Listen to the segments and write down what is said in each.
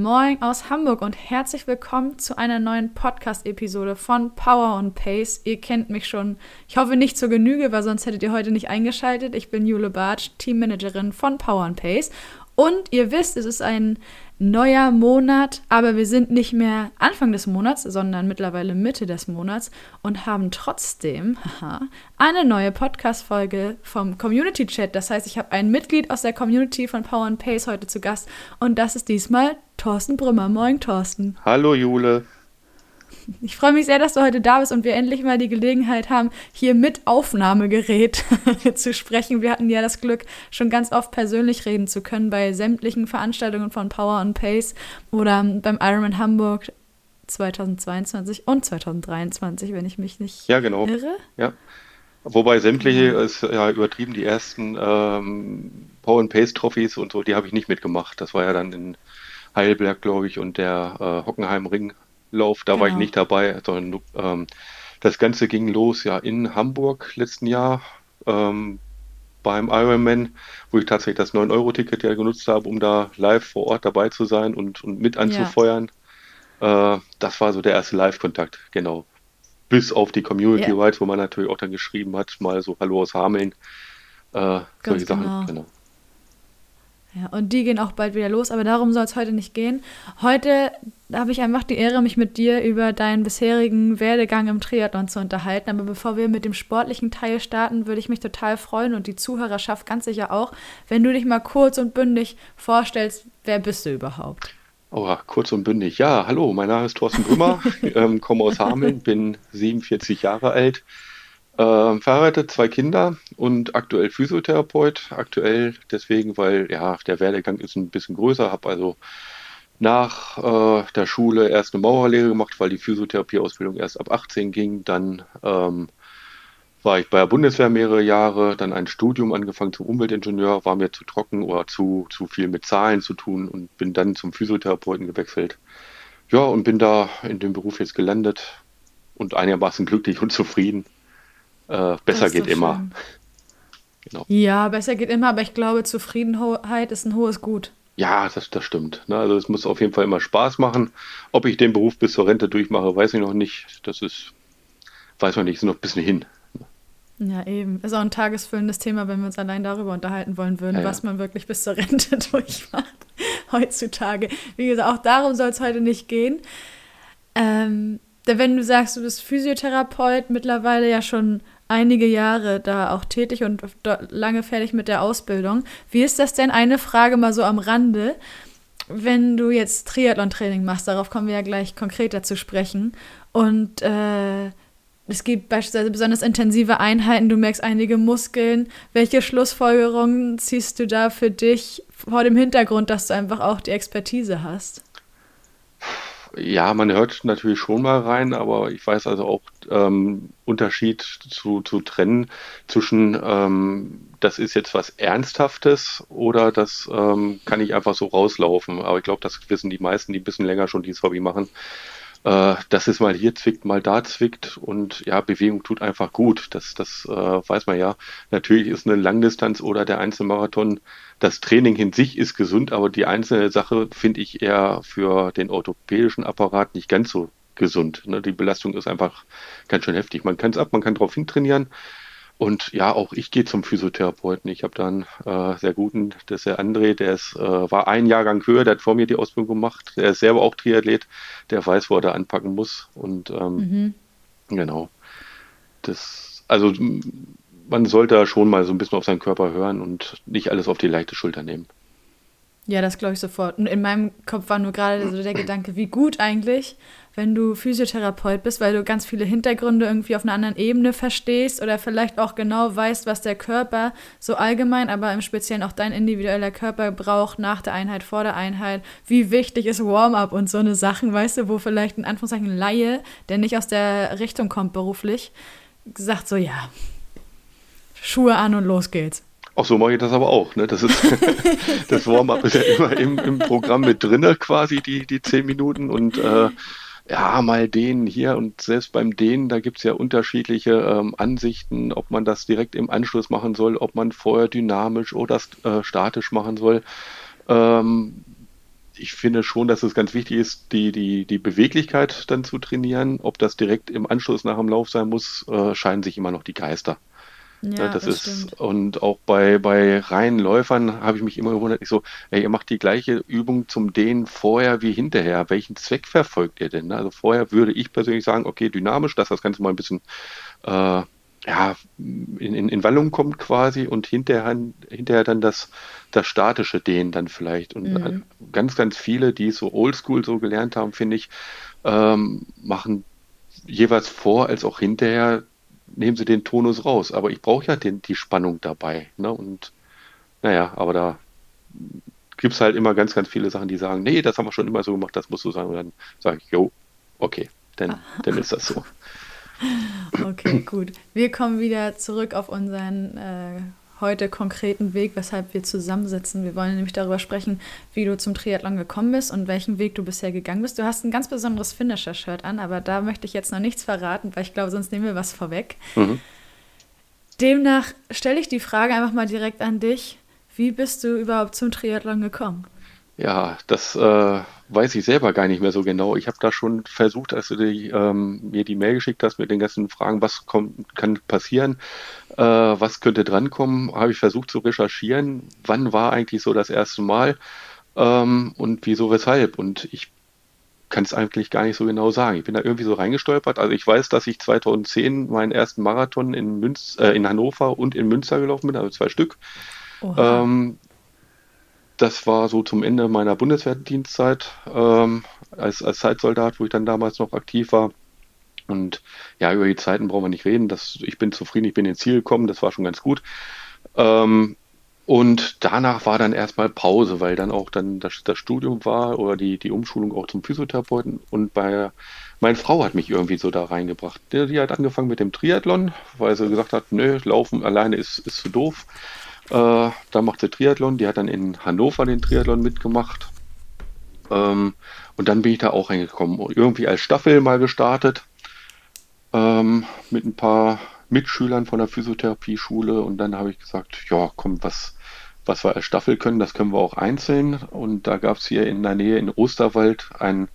Moin aus Hamburg und herzlich willkommen zu einer neuen Podcast-Episode von Power und Pace. Ihr kennt mich schon, ich hoffe nicht zur Genüge, weil sonst hättet ihr heute nicht eingeschaltet. Ich bin Jule Bartsch, Teammanagerin von Power und Pace. Und ihr wisst, es ist ein neuer Monat, aber wir sind nicht mehr Anfang des Monats, sondern mittlerweile Mitte des Monats und haben trotzdem haha, eine neue Podcast-Folge vom Community Chat. Das heißt, ich habe ein Mitglied aus der Community von Power and Pace heute zu Gast und das ist diesmal Thorsten Brümmer. Moin, Thorsten. Hallo, Jule. Ich freue mich sehr, dass du heute da bist und wir endlich mal die Gelegenheit haben, hier mit Aufnahmegerät zu sprechen. Wir hatten ja das Glück, schon ganz oft persönlich reden zu können bei sämtlichen Veranstaltungen von Power and Pace oder beim Ironman Hamburg 2022 und 2023, wenn ich mich nicht ja, genau. irre. Ja. Wobei sämtliche genau. ist ja übertrieben, die ersten ähm, Power and Pace Trophys und so, die habe ich nicht mitgemacht. Das war ja dann in Heidelberg, glaube ich, und der äh, Hockenheim Ring Lauf, da genau. war ich genau. nicht dabei, sondern ähm, das Ganze ging los ja in Hamburg letzten Jahr ähm, beim Ironman, wo ich tatsächlich das 9-Euro-Ticket ja genutzt habe, um da live vor Ort dabei zu sein und, und mit anzufeuern. Ja. Äh, das war so der erste Live-Kontakt, genau. Bis auf die Community ja. Rights, wo man natürlich auch dann geschrieben hat, mal so Hallo aus Hameln. Äh, solche Sachen, genau. genau. Ja, und die gehen auch bald wieder los, aber darum soll es heute nicht gehen. Heute habe ich einfach die Ehre, mich mit dir über deinen bisherigen Werdegang im Triathlon zu unterhalten. Aber bevor wir mit dem sportlichen Teil starten, würde ich mich total freuen und die Zuhörerschaft ganz sicher auch, wenn du dich mal kurz und bündig vorstellst, wer bist du überhaupt? Oh, kurz und bündig. Ja, hallo, mein Name ist Thorsten Brümmer, ähm, komme aus Hameln, bin 47 Jahre alt, äh, verheiratet, zwei Kinder und aktuell Physiotherapeut. Aktuell deswegen, weil ja der Werdegang ist ein bisschen größer, habe also nach äh, der Schule erst eine Maurerlehre gemacht, weil die Physiotherapieausbildung erst ab 18 ging. Dann ähm, war ich bei der Bundeswehr mehrere Jahre, dann ein Studium angefangen zum Umweltingenieur, war mir zu trocken oder zu, zu viel mit Zahlen zu tun und bin dann zum Physiotherapeuten gewechselt. Ja, und bin da in dem Beruf jetzt gelandet und einigermaßen glücklich und zufrieden. Äh, besser geht immer. Genau. Ja, besser geht immer, aber ich glaube, Zufriedenheit ist ein hohes Gut. Ja, das, das stimmt. Ne? Also es muss auf jeden Fall immer Spaß machen. Ob ich den Beruf bis zur Rente durchmache, weiß ich noch nicht. Das ist, weiß man nicht, ist noch ein bisschen hin. Ja, eben. Ist auch ein tagesfüllendes Thema, wenn wir uns allein darüber unterhalten wollen würden, ja, ja. was man wirklich bis zur Rente durchmacht heutzutage. Wie gesagt, auch darum soll es heute nicht gehen. Ähm, wenn du sagst, du bist Physiotherapeut, mittlerweile ja schon einige Jahre da auch tätig und lange fertig mit der Ausbildung. Wie ist das denn? Eine Frage mal so am Rande. Wenn du jetzt Triathlon-Training machst, darauf kommen wir ja gleich konkreter zu sprechen. Und äh, es gibt beispielsweise besonders intensive Einheiten, du merkst einige Muskeln. Welche Schlussfolgerungen ziehst du da für dich vor dem Hintergrund, dass du einfach auch die Expertise hast? Ja, man hört natürlich schon mal rein, aber ich weiß also auch ähm, Unterschied zu, zu trennen zwischen, ähm, das ist jetzt was Ernsthaftes oder das ähm, kann ich einfach so rauslaufen. Aber ich glaube, das wissen die meisten, die ein bisschen länger schon dieses Hobby machen. Äh, dass es mal hier zwickt, mal da zwickt und ja, Bewegung tut einfach gut. Das, das äh, weiß man ja. Natürlich ist eine Langdistanz oder der Einzelmarathon das Training in sich ist gesund, aber die einzelne Sache finde ich eher für den orthopädischen Apparat nicht ganz so gesund. Ne? Die Belastung ist einfach ganz schön heftig. Man kann es ab, man kann drauf hintrainieren. Und ja, auch ich gehe zum Physiotherapeuten. Ich habe da einen äh, sehr guten, das ist der André, der ist, äh, war ein Jahrgang höher, der hat vor mir die Ausbildung gemacht. Der ist selber auch Triathlet, der weiß, wo er da anpacken muss. Und ähm, mhm. genau. Das, also man sollte schon mal so ein bisschen auf seinen Körper hören und nicht alles auf die leichte Schulter nehmen. Ja, das glaube ich sofort. Und in meinem Kopf war nur gerade so der Gedanke, wie gut eigentlich, wenn du Physiotherapeut bist, weil du ganz viele Hintergründe irgendwie auf einer anderen Ebene verstehst oder vielleicht auch genau weißt, was der Körper so allgemein, aber im Speziellen auch dein individueller Körper braucht nach der Einheit, vor der Einheit. Wie wichtig ist Warm-up und so eine Sachen, weißt du, wo vielleicht ein Anführungszeichen Laie, der nicht aus der Richtung kommt beruflich, sagt so, ja, Schuhe an und los geht's. Ach so mache ich das aber auch. Ne? Das, ist, das Warm-up ist ja immer im, im Programm mit drin, quasi die, die zehn Minuten. Und äh, ja, mal den hier und selbst beim Dehnen, da gibt es ja unterschiedliche ähm, Ansichten, ob man das direkt im Anschluss machen soll, ob man vorher dynamisch oder äh, statisch machen soll. Ähm, ich finde schon, dass es ganz wichtig ist, die, die, die Beweglichkeit dann zu trainieren. Ob das direkt im Anschluss nach dem Lauf sein muss, äh, scheinen sich immer noch die Geister. Ja, das, das ist, stimmt. und auch bei, bei reinen Läufern habe ich mich immer gewundert, ich so, ey, ihr macht die gleiche Übung zum Dehnen vorher wie hinterher. Welchen Zweck verfolgt ihr denn? Also vorher würde ich persönlich sagen, okay, dynamisch, dass das Ganze mal ein bisschen äh, ja, in, in, in Wallung kommt quasi und hinterher, hinterher dann das, das statische Dehnen dann vielleicht. Und mhm. ganz, ganz viele, die so oldschool so gelernt haben, finde ich, ähm, machen jeweils vor als auch hinterher, nehmen sie den Tonus raus. Aber ich brauche ja den, die Spannung dabei. Ne? Und naja, aber da gibt es halt immer ganz, ganz viele Sachen, die sagen, nee, das haben wir schon immer so gemacht, das muss so sein. Und dann sage ich, jo, okay, dann, dann ist das so. Okay, gut. Wir kommen wieder zurück auf unseren äh, heute konkreten Weg, weshalb wir zusammensitzen. Wir wollen nämlich darüber sprechen, wie du zum Triathlon gekommen bist und welchen Weg du bisher gegangen bist. Du hast ein ganz besonderes Finisher-Shirt an, aber da möchte ich jetzt noch nichts verraten, weil ich glaube, sonst nehmen wir was vorweg. Mhm. Demnach stelle ich die Frage einfach mal direkt an dich. Wie bist du überhaupt zum Triathlon gekommen? Ja, das äh, weiß ich selber gar nicht mehr so genau. Ich habe da schon versucht, als du die, ähm, mir die Mail geschickt hast mit den ganzen Fragen, was kommt, kann passieren, äh, was könnte drankommen, habe ich versucht zu recherchieren, wann war eigentlich so das erste Mal ähm, und wieso, weshalb. Und ich kann es eigentlich gar nicht so genau sagen. Ich bin da irgendwie so reingestolpert. Also ich weiß, dass ich 2010 meinen ersten Marathon in, Münz, äh, in Hannover und in Münster gelaufen bin, also zwei Stück. Ähm, das war so zum Ende meiner Bundeswehrdienstzeit ähm, als, als Zeitsoldat, wo ich dann damals noch aktiv war. Und ja, über die Zeiten brauchen wir nicht reden. Das, ich bin zufrieden, ich bin ins Ziel gekommen, das war schon ganz gut. Ähm, und danach war dann erstmal Pause, weil dann auch dann das, das, Studium war oder die, die Umschulung auch zum Physiotherapeuten. Und bei meine Frau hat mich irgendwie so da reingebracht. Die, die hat angefangen mit dem Triathlon, weil sie gesagt hat, nö, Laufen alleine ist, ist zu doof. Äh, da macht sie Triathlon. Die hat dann in Hannover den Triathlon mitgemacht. Ähm, und dann bin ich da auch reingekommen. Irgendwie als Staffel mal gestartet. Ähm, mit ein paar Mitschülern von der Physiotherapie-Schule. Und dann habe ich gesagt, ja, komm, was, was wir als Staffel können, das können wir auch einzeln. Und da gab es hier in der Nähe in Osterwald ein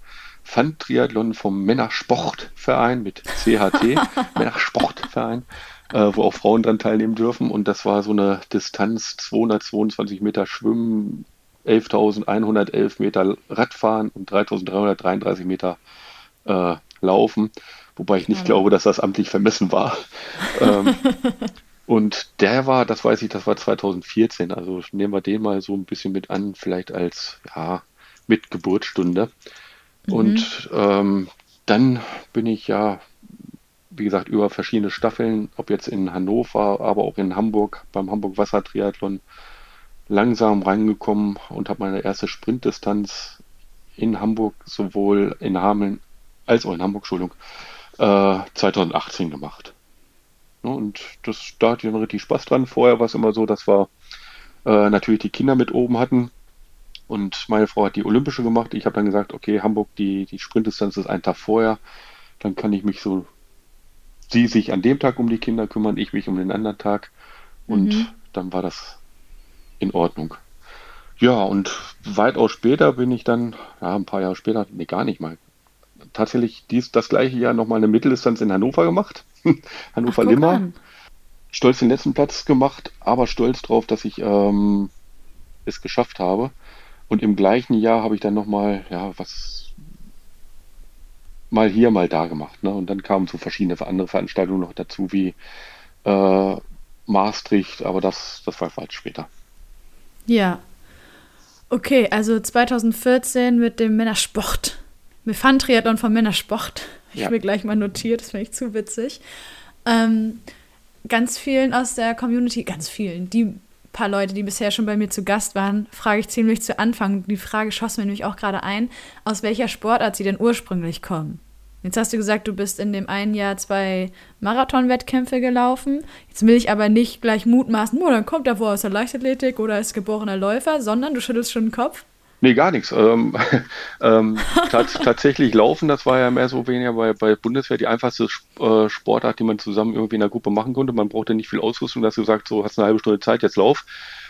Pfand-Triathlon vom Männersportverein mit CHT, Männersportverein äh, wo auch Frauen dran teilnehmen dürfen. Und das war so eine Distanz 222 Meter Schwimmen, 11.111 Meter Radfahren und 3.333 Meter äh, Laufen. Wobei ich nicht ja. glaube, dass das amtlich vermessen war. ähm, und der war, das weiß ich, das war 2014. Also nehmen wir den mal so ein bisschen mit an, vielleicht als ja, mit Geburtsstunde. Mhm. Und ähm, dann bin ich ja wie gesagt, über verschiedene Staffeln, ob jetzt in Hannover, aber auch in Hamburg, beim Hamburg Wasser Triathlon, langsam reingekommen und habe meine erste Sprintdistanz in Hamburg, sowohl in Hameln als auch in Hamburg, Entschuldigung, äh, 2018 gemacht. Ja, und das, da hatte ich dann richtig Spaß dran. Vorher war es immer so, dass wir äh, natürlich die Kinder mit oben hatten. Und meine Frau hat die Olympische gemacht. Ich habe dann gesagt, okay, Hamburg, die, die Sprintdistanz ist ein Tag vorher. Dann kann ich mich so sie sich an dem Tag um die Kinder kümmern, ich mich um den anderen Tag. Und mhm. dann war das in Ordnung. Ja, und weitaus später bin ich dann, ja, ein paar Jahre später, nee, gar nicht mal, tatsächlich dies, das gleiche Jahr nochmal eine Mitteldistanz in Hannover gemacht. Hannover-Limmer. Stolz den letzten Platz gemacht, aber stolz drauf, dass ich ähm, es geschafft habe. Und im gleichen Jahr habe ich dann nochmal, ja, was mal hier, mal da gemacht. Ne? Und dann kamen so verschiedene andere Veranstaltungen noch dazu, wie äh, Maastricht, aber das, das war weit später. Ja. Okay, also 2014 mit dem Männersport. Mit Fun-Triathlon vom Männersport. Ich ja. mir gleich mal notiert, das finde ich zu witzig. Ähm, ganz vielen aus der Community, ganz vielen, die paar Leute, die bisher schon bei mir zu Gast waren, frage ich ziemlich zu Anfang. Die Frage schoss mir nämlich auch gerade ein, aus welcher Sportart sie denn ursprünglich kommen. Jetzt hast du gesagt, du bist in dem einen Jahr zwei Marathon-Wettkämpfe gelaufen. Jetzt will ich aber nicht gleich mutmaßen, oh, dann kommt er wohl aus der Leichtathletik oder ist geborener Läufer, sondern du schüttelst schon den Kopf. Nee, gar nichts. Ähm, ähm, tatsächlich laufen, das war ja mehr so weniger bei, bei Bundeswehr die einfachste äh, Sportart, die man zusammen irgendwie in der Gruppe machen konnte. Man brauchte nicht viel Ausrüstung, dass du sagst, so hast eine halbe Stunde Zeit, jetzt lauf.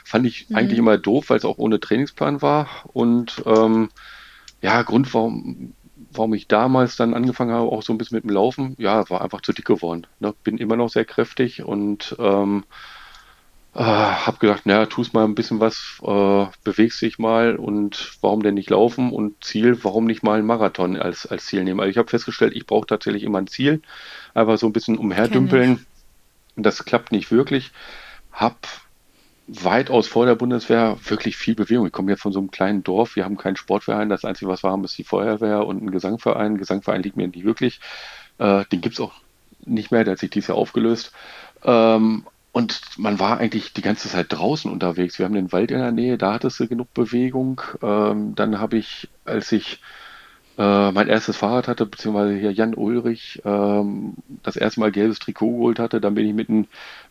Fand ich mhm. eigentlich immer doof, weil es auch ohne Trainingsplan war. Und ähm, ja, Grund, warum, warum ich damals dann angefangen habe, auch so ein bisschen mit dem Laufen, ja, war einfach zu dick geworden. Ne? Bin immer noch sehr kräftig und ähm, äh, habe gedacht, naja, tust mal ein bisschen was, äh, bewegst dich mal und warum denn nicht laufen und Ziel, warum nicht mal ein Marathon als, als Ziel nehmen. Also ich habe festgestellt, ich brauche tatsächlich immer ein Ziel, einfach so ein bisschen umherdümpeln. Das klappt nicht wirklich. Hab weitaus vor der Bundeswehr wirklich viel Bewegung. Ich komme jetzt von so einem kleinen Dorf, wir haben keinen Sportverein, das Einzige, was wir haben, ist die Feuerwehr und ein Gesangverein. Ein Gesangverein liegt mir nicht wirklich. Äh, den gibt es auch nicht mehr, der hat sich dieses Jahr aufgelöst. Ähm, und man war eigentlich die ganze Zeit draußen unterwegs. Wir haben den Wald in der Nähe, da hattest du genug Bewegung. Ähm, dann habe ich, als ich äh, mein erstes Fahrrad hatte, beziehungsweise hier Jan Ulrich ähm, das erste Mal gelbes Trikot geholt hatte, dann bin ich mit einem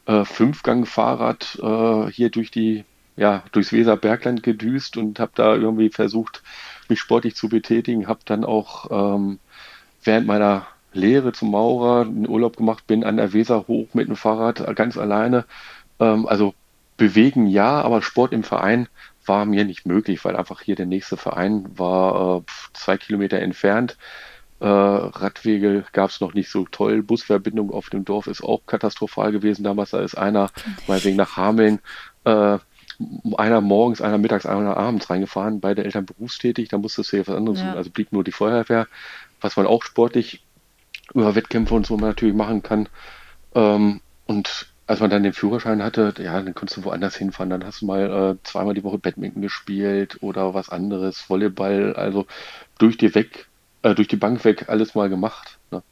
äh, Fünfgang-Fahrrad äh, hier durch die, ja, durchs Weserbergland gedüst und habe da irgendwie versucht, mich sportlich zu betätigen. Habe dann auch ähm, während meiner Lehre zum Maurer einen Urlaub gemacht, bin an der Weser hoch mit dem Fahrrad ganz alleine. Ähm, also bewegen ja, aber Sport im Verein war mir nicht möglich, weil einfach hier der nächste Verein war äh, zwei Kilometer entfernt. Äh, Radwege gab es noch nicht so toll. Busverbindung auf dem Dorf ist auch katastrophal gewesen. Damals da ist einer mal wegen nach Hameln äh, einer morgens, einer mittags, einer abends reingefahren, beide Eltern berufstätig, da musstest du hier was anderes ja. tun. Also blieb nur die Feuerwehr, was man auch sportlich über Wettkämpfe und so natürlich machen kann. Ähm, und als man dann den Führerschein hatte, ja, dann konntest du woanders hinfahren. Dann hast du mal äh, zweimal die Woche Badminton gespielt oder was anderes, Volleyball, also durch die weg, äh, durch die Bank weg alles mal gemacht. Ne?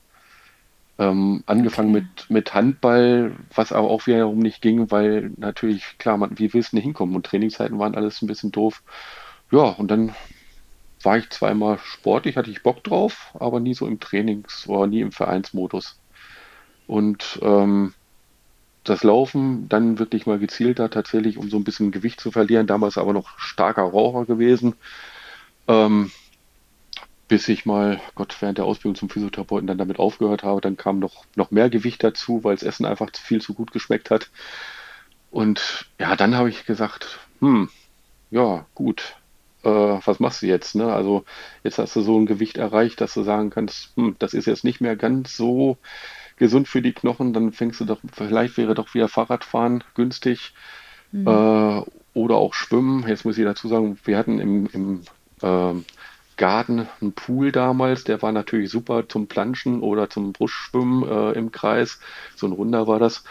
Ähm, angefangen okay. mit, mit Handball, was aber auch wiederum nicht ging, weil natürlich, klar, man, wie willst du nicht hinkommen? Und Trainingszeiten waren alles ein bisschen doof. Ja, und dann war ich zweimal sportlich, hatte ich Bock drauf, aber nie so im Trainings- oder nie im Vereinsmodus. Und ähm, das Laufen dann wirklich mal gezielter, tatsächlich, um so ein bisschen Gewicht zu verlieren. Damals aber noch starker Raucher gewesen. Ähm, bis ich mal, Gott, während der Ausbildung zum Physiotherapeuten dann damit aufgehört habe, dann kam noch, noch mehr Gewicht dazu, weil das Essen einfach viel zu gut geschmeckt hat. Und ja, dann habe ich gesagt, hm, ja, gut, äh, was machst du jetzt? Ne? Also jetzt hast du so ein Gewicht erreicht, dass du sagen kannst, hm, das ist jetzt nicht mehr ganz so gesund für die Knochen, dann fängst du doch, vielleicht wäre doch wieder Fahrradfahren günstig mhm. äh, oder auch Schwimmen. Jetzt muss ich dazu sagen, wir hatten im, im äh, Garten einen Pool damals, der war natürlich super zum Planschen oder zum Brustschwimmen äh, im Kreis. So ein Runder war das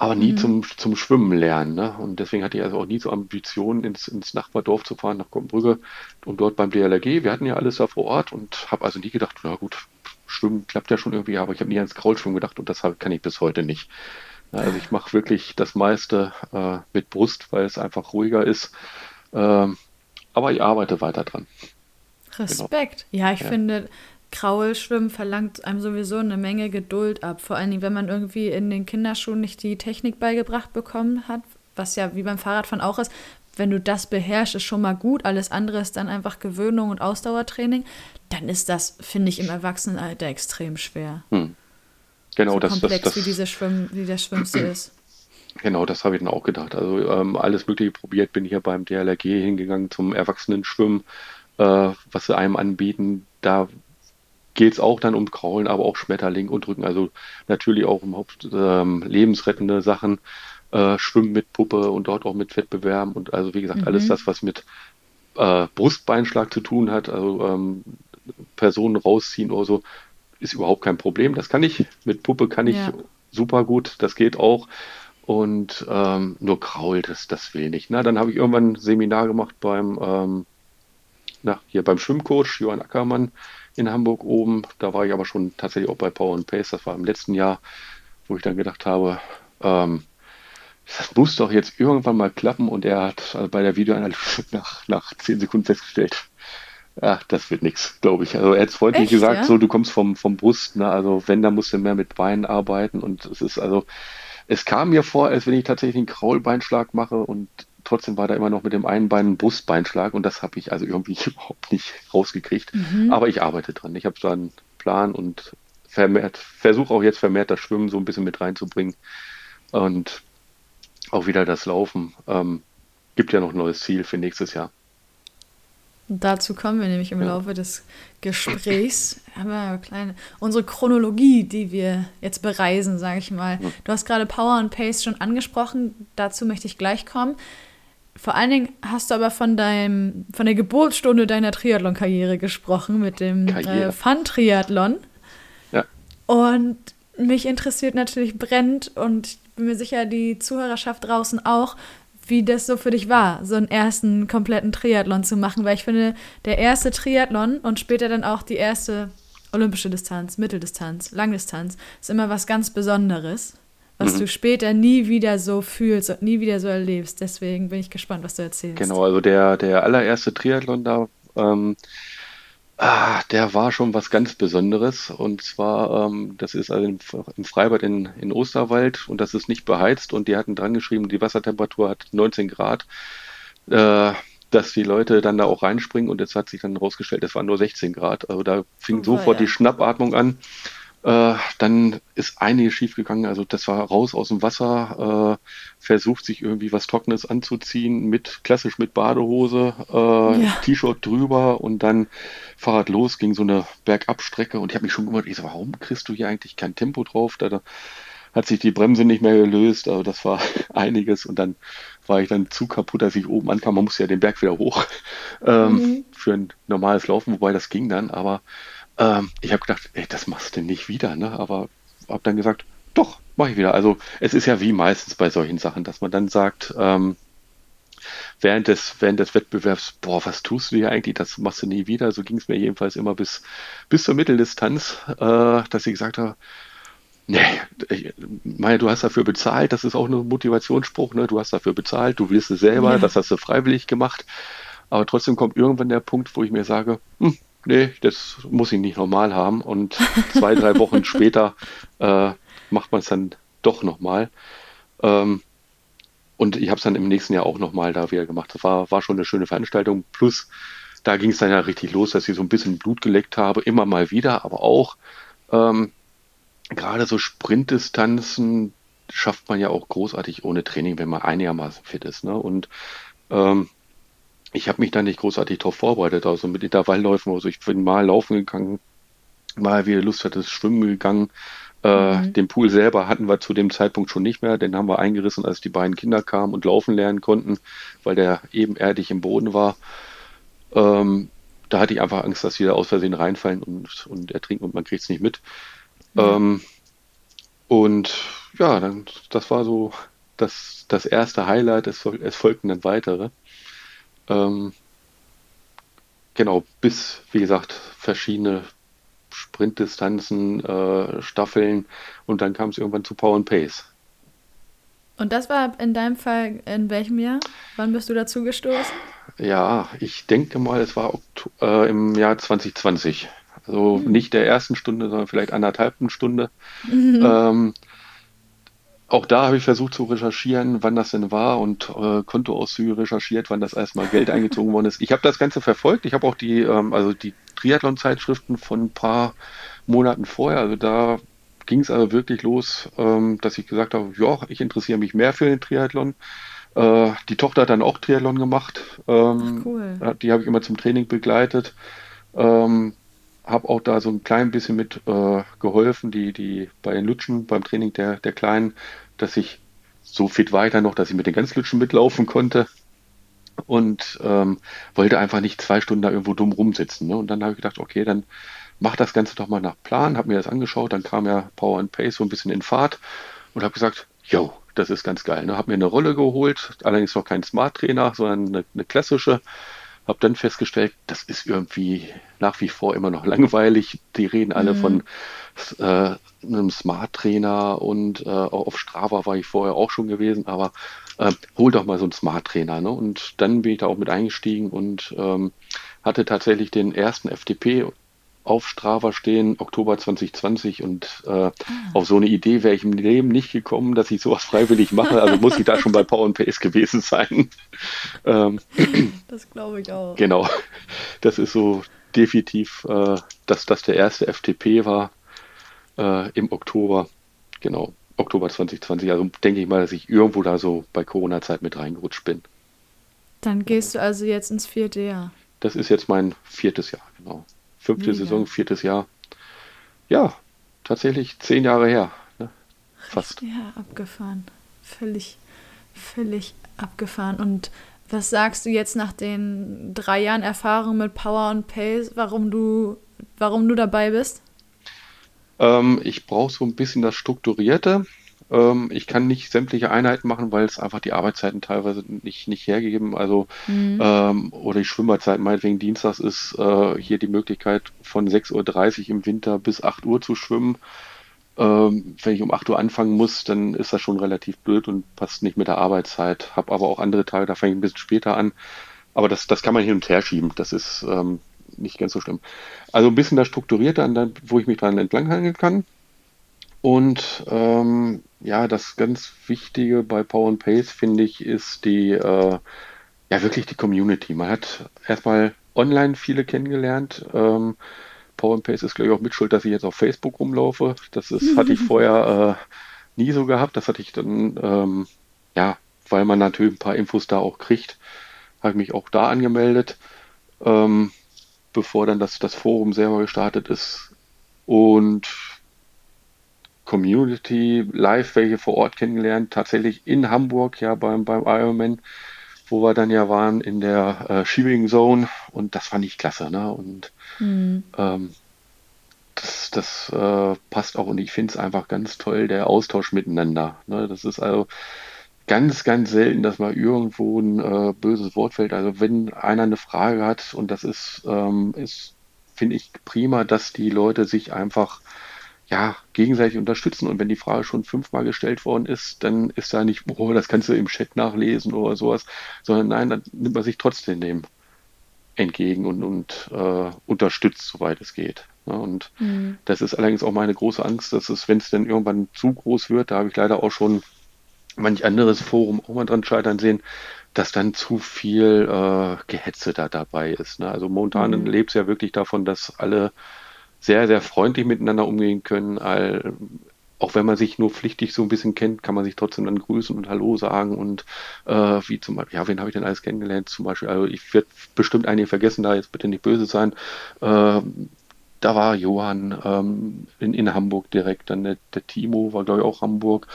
aber nie mhm. zum, zum Schwimmen lernen. Ne? Und deswegen hatte ich also auch nie so Ambitionen, ins, ins Nachbardorf zu fahren, nach Koppenbrügge und dort beim DLRG. Wir hatten ja alles da vor Ort und habe also nie gedacht, na gut, Schwimmen klappt ja schon irgendwie, aber ich habe nie ans Kraulschwimmen gedacht und das kann ich bis heute nicht. Also ich mache wirklich das meiste äh, mit Brust, weil es einfach ruhiger ist. Ähm, aber ich arbeite weiter dran. Respekt. Genau. Ja, ich ja. finde, Kraulschwimmen verlangt einem sowieso eine Menge Geduld ab. Vor allen Dingen, wenn man irgendwie in den Kinderschuhen nicht die Technik beigebracht bekommen hat, was ja wie beim Fahrradfahren auch ist. Wenn du das beherrschst, ist schon mal gut. Alles andere ist dann einfach Gewöhnung und Ausdauertraining. Dann ist das, finde ich, im Erwachsenenalter extrem schwer. Hm. Genau, so das, komplex, das, das, wie, diese Schwimm, wie der Schwimmste ist. Genau, das habe ich dann auch gedacht. Also ähm, alles Mögliche probiert, bin hier beim DLRG hingegangen zum Erwachsenenschwimmen, äh, was sie einem anbieten. Da geht es auch dann um Kraulen, aber auch Schmetterling und Rücken. Also natürlich auch um Haupt, ähm, lebensrettende Sachen, äh, Schwimmen mit Puppe und dort auch mit Wettbewerben und also wie gesagt, mhm. alles das, was mit äh, Brustbeinschlag zu tun hat, also ähm, Personen rausziehen oder so, ist überhaupt kein Problem. Das kann ich. Mit Puppe kann ich ja. super gut, das geht auch. Und ähm, nur Kraul, das, das will nicht. Na, dann habe ich irgendwann ein Seminar gemacht beim, ähm, na, hier beim Schwimmcoach Johann Ackermann in Hamburg oben. Da war ich aber schon tatsächlich auch bei Power and Pace. Das war im letzten Jahr, wo ich dann gedacht habe, ähm, das muss doch jetzt irgendwann mal klappen. Und er hat also bei der Videoanalyse nach, nach zehn Sekunden festgestellt, ach, das wird nichts, glaube ich. Also er hat freundlich Echt, gesagt, ja? so du kommst vom, vom Brust, ne? also wenn, dann musst du mehr mit Beinen arbeiten. Und es ist also, es kam mir vor, als wenn ich tatsächlich einen Kraulbeinschlag mache und trotzdem war da immer noch mit dem einen Bein ein Brustbeinschlag und das habe ich also irgendwie überhaupt nicht rausgekriegt. Mhm. Aber ich arbeite dran. Ich habe da einen Plan und vermehrt, versuche auch jetzt vermehrt das Schwimmen so ein bisschen mit reinzubringen und auch wieder das Laufen. Ähm, gibt ja noch ein neues Ziel für nächstes Jahr. Dazu kommen wir nämlich im ja. Laufe des Gesprächs. Haben wir eine kleine, unsere Chronologie, die wir jetzt bereisen, sage ich mal. Du hast gerade Power und Pace schon angesprochen. Dazu möchte ich gleich kommen. Vor allen Dingen hast du aber von deinem, von der Geburtsstunde deiner Triathlon-Karriere gesprochen mit dem äh, Fun-Triathlon. Ja. Und mich interessiert natürlich brennt und ich bin mir sicher, die Zuhörerschaft draußen auch, wie das so für dich war, so einen ersten kompletten Triathlon zu machen, weil ich finde, der erste Triathlon und später dann auch die erste olympische Distanz, Mitteldistanz, Langdistanz ist immer was ganz Besonderes, was mhm. du später nie wieder so fühlst und nie wieder so erlebst. Deswegen bin ich gespannt, was du erzählst. Genau, also der, der allererste Triathlon da ähm, Ah, der war schon was ganz Besonderes. Und zwar, ähm, das ist also im, im Freibad in, in Osterwald und das ist nicht beheizt. Und die hatten dran geschrieben, die Wassertemperatur hat 19 Grad, äh, dass die Leute dann da auch reinspringen. Und jetzt hat sich dann rausgestellt, es waren nur 16 Grad. Also da fing oh, sofort ja. die Schnappatmung an. Äh, dann ist einiges schiefgegangen. Also das war raus aus dem Wasser, äh, versucht sich irgendwie was Trockenes anzuziehen, mit klassisch mit Badehose, äh, ja. T-Shirt drüber und dann Fahrrad los, ging so eine Bergabstrecke und ich habe mich schon gewundert, ich so, warum kriegst du hier eigentlich kein Tempo drauf? Da, da hat sich die Bremse nicht mehr gelöst, also das war einiges und dann war ich dann zu kaputt, als ich oben ankam. Man muss ja den Berg wieder hoch ähm, mhm. für ein normales Laufen, wobei das ging dann, aber ähm, ich habe gedacht, ey, das machst du nicht wieder, ne? Aber habe dann gesagt, doch, mache ich wieder. Also es ist ja wie meistens bei solchen Sachen, dass man dann sagt, ähm, während des, während des Wettbewerbs, boah, was tust du hier eigentlich? Das machst du nie wieder. So ging es mir jedenfalls immer bis, bis zur Mitteldistanz, äh, dass ich gesagt habe, nee, ich meine, du hast dafür bezahlt, das ist auch ein Motivationsspruch, ne? Du hast dafür bezahlt, du willst es selber, ja. das hast du freiwillig gemacht. Aber trotzdem kommt irgendwann der Punkt, wo ich mir sage, hm, nee, das muss ich nicht normal haben. Und zwei, drei Wochen später äh, macht man es dann doch nochmal. Ähm, und ich habe es dann im nächsten Jahr auch nochmal da wieder gemacht. Das war, war schon eine schöne Veranstaltung. Plus, da ging es dann ja richtig los, dass ich so ein bisschen Blut geleckt habe, immer mal wieder, aber auch ähm, gerade so Sprintdistanzen schafft man ja auch großartig ohne Training, wenn man einigermaßen fit ist. Ne? Und ähm, ich habe mich da nicht großartig darauf vorbereitet. Also mit Intervallläufen, also ich bin mal laufen gegangen, mal wieder Lust hatte, schwimmen gegangen. Äh, mhm. Den Pool selber hatten wir zu dem Zeitpunkt schon nicht mehr, den haben wir eingerissen, als die beiden Kinder kamen und laufen lernen konnten, weil der ebenerdig im Boden war. Ähm, da hatte ich einfach Angst, dass sie da aus Versehen reinfallen und, und ertrinken und man kriegt es nicht mit. Mhm. Ähm, und ja, dann, das war so das, das erste Highlight, es, es folgten dann weitere. Ähm, genau, bis, wie gesagt, verschiedene Sprintdistanzen, äh, Staffeln und dann kam es irgendwann zu Power and Pace. Und das war in deinem Fall in welchem Jahr? Wann bist du dazu gestoßen? Ja, ich denke mal, es war äh, im Jahr 2020. Also mhm. nicht der ersten Stunde, sondern vielleicht anderthalbten Stunde. Mhm. Ähm, auch da habe ich versucht zu recherchieren, wann das denn war und äh, Kontoauszüge recherchiert, wann das erstmal Geld eingezogen worden ist. Ich habe das Ganze verfolgt. Ich habe auch die, ähm, also die Triathlon-Zeitschriften von ein paar Monaten vorher. Also da ging es also wirklich los, ähm, dass ich gesagt habe, ja, ich interessiere mich mehr für den Triathlon. Äh, die Tochter hat dann auch Triathlon gemacht. Ähm, cool. Die habe ich immer zum Training begleitet. Ähm, habe auch da so ein klein bisschen mit äh, geholfen, die, die bei den Lutschen, beim Training der, der Kleinen, dass ich so fit weiter noch, dass ich mit den ganz Lutschen mitlaufen konnte und ähm, wollte einfach nicht zwei Stunden da irgendwo dumm rumsitzen. Ne? Und dann habe ich gedacht, okay, dann mach das Ganze doch mal nach Plan, habe mir das angeschaut, dann kam ja Power and Pace so ein bisschen in Fahrt und habe gesagt, yo, das ist ganz geil. Ne? Habe mir eine Rolle geholt, allerdings noch kein Smart Trainer, sondern eine, eine klassische habe dann festgestellt, das ist irgendwie nach wie vor immer noch langweilig. Die reden alle mhm. von äh, einem Smart Trainer und äh, auf Strava war ich vorher auch schon gewesen, aber äh, hol doch mal so einen Smart Trainer. Ne? Und dann bin ich da auch mit eingestiegen und ähm, hatte tatsächlich den ersten FTP auf Strava stehen, Oktober 2020 und äh, ah. auf so eine Idee wäre ich im Leben nicht gekommen, dass ich sowas freiwillig mache. Also muss ich da schon bei Power Pace gewesen sein. ähm, das glaube ich auch. Genau. Das ist so definitiv, äh, dass das der erste FTP war äh, im Oktober. Genau, Oktober 2020. Also denke ich mal, dass ich irgendwo da so bei Corona-Zeit mit reingerutscht bin. Dann gehst du also jetzt ins vierte Jahr. Das ist jetzt mein viertes Jahr, genau. Fünfte Mega. Saison, viertes Jahr. Ja, tatsächlich zehn Jahre her. Ne? Fast. Ja, abgefahren. Völlig, völlig abgefahren. Und was sagst du jetzt nach den drei Jahren Erfahrung mit Power und Pace, warum du, warum du dabei bist? Ähm, ich brauche so ein bisschen das Strukturierte. Ähm, ich kann nicht sämtliche Einheiten machen, weil es einfach die Arbeitszeiten teilweise nicht, nicht hergeben. Also mhm. ähm, oder die Schwimmerzeit, meinetwegen Dienstags ist äh, hier die Möglichkeit von 6.30 Uhr im Winter bis 8 Uhr zu schwimmen. Ähm, wenn ich um 8 Uhr anfangen muss, dann ist das schon relativ blöd und passt nicht mit der Arbeitszeit. Hab aber auch andere Tage, da fange ich ein bisschen später an. Aber das, das kann man hin und her schieben. Das ist ähm, nicht ganz so schlimm. Also ein bisschen das Strukturierte, wo ich mich dran entlanghangeln kann. Und ähm, ja, das ganz Wichtige bei Power and Pace, finde ich, ist die, äh, ja, wirklich die Community. Man hat erstmal online viele kennengelernt. Ähm, Power and Pace ist, glaube ich, auch mitschuld, dass ich jetzt auf Facebook rumlaufe. Das ist, hatte ich vorher äh, nie so gehabt. Das hatte ich dann, ähm, ja, weil man natürlich ein paar Infos da auch kriegt, habe ich mich auch da angemeldet, ähm, bevor dann das, das Forum selber gestartet ist. Und Community live welche vor Ort kennengelernt, tatsächlich in Hamburg, ja, beim, beim Ironman, wo wir dann ja waren in der äh, Shiving Zone und das fand ich klasse, ne? Und mhm. ähm, das, das äh, passt auch und ich finde es einfach ganz toll, der Austausch miteinander. Ne? Das ist also ganz, ganz selten, dass mal irgendwo ein äh, böses Wort fällt. Also wenn einer eine Frage hat und das ist, ähm, ist finde ich prima, dass die Leute sich einfach ja, gegenseitig unterstützen. Und wenn die Frage schon fünfmal gestellt worden ist, dann ist da nicht, oh, das kannst du im Chat nachlesen oder sowas, sondern nein, dann nimmt man sich trotzdem dem entgegen und, und äh, unterstützt, soweit es geht. Ja, und mhm. das ist allerdings auch meine große Angst, dass es, wenn es dann irgendwann zu groß wird, da habe ich leider auch schon manch anderes Forum auch mal dran scheitern sehen, dass dann zu viel äh, Gehetze da dabei ist. Ne? Also momentan mhm. lebt es ja wirklich davon, dass alle sehr, sehr freundlich miteinander umgehen können. All, auch wenn man sich nur pflichtig so ein bisschen kennt, kann man sich trotzdem dann grüßen und Hallo sagen und äh, wie zum Beispiel, ja, wen habe ich denn alles kennengelernt? Zum Beispiel, also ich werde bestimmt einige vergessen, da jetzt bitte nicht böse sein. Äh, da war Johann ähm, in, in Hamburg direkt, dann der, der Timo war, glaube ich, auch Hamburg.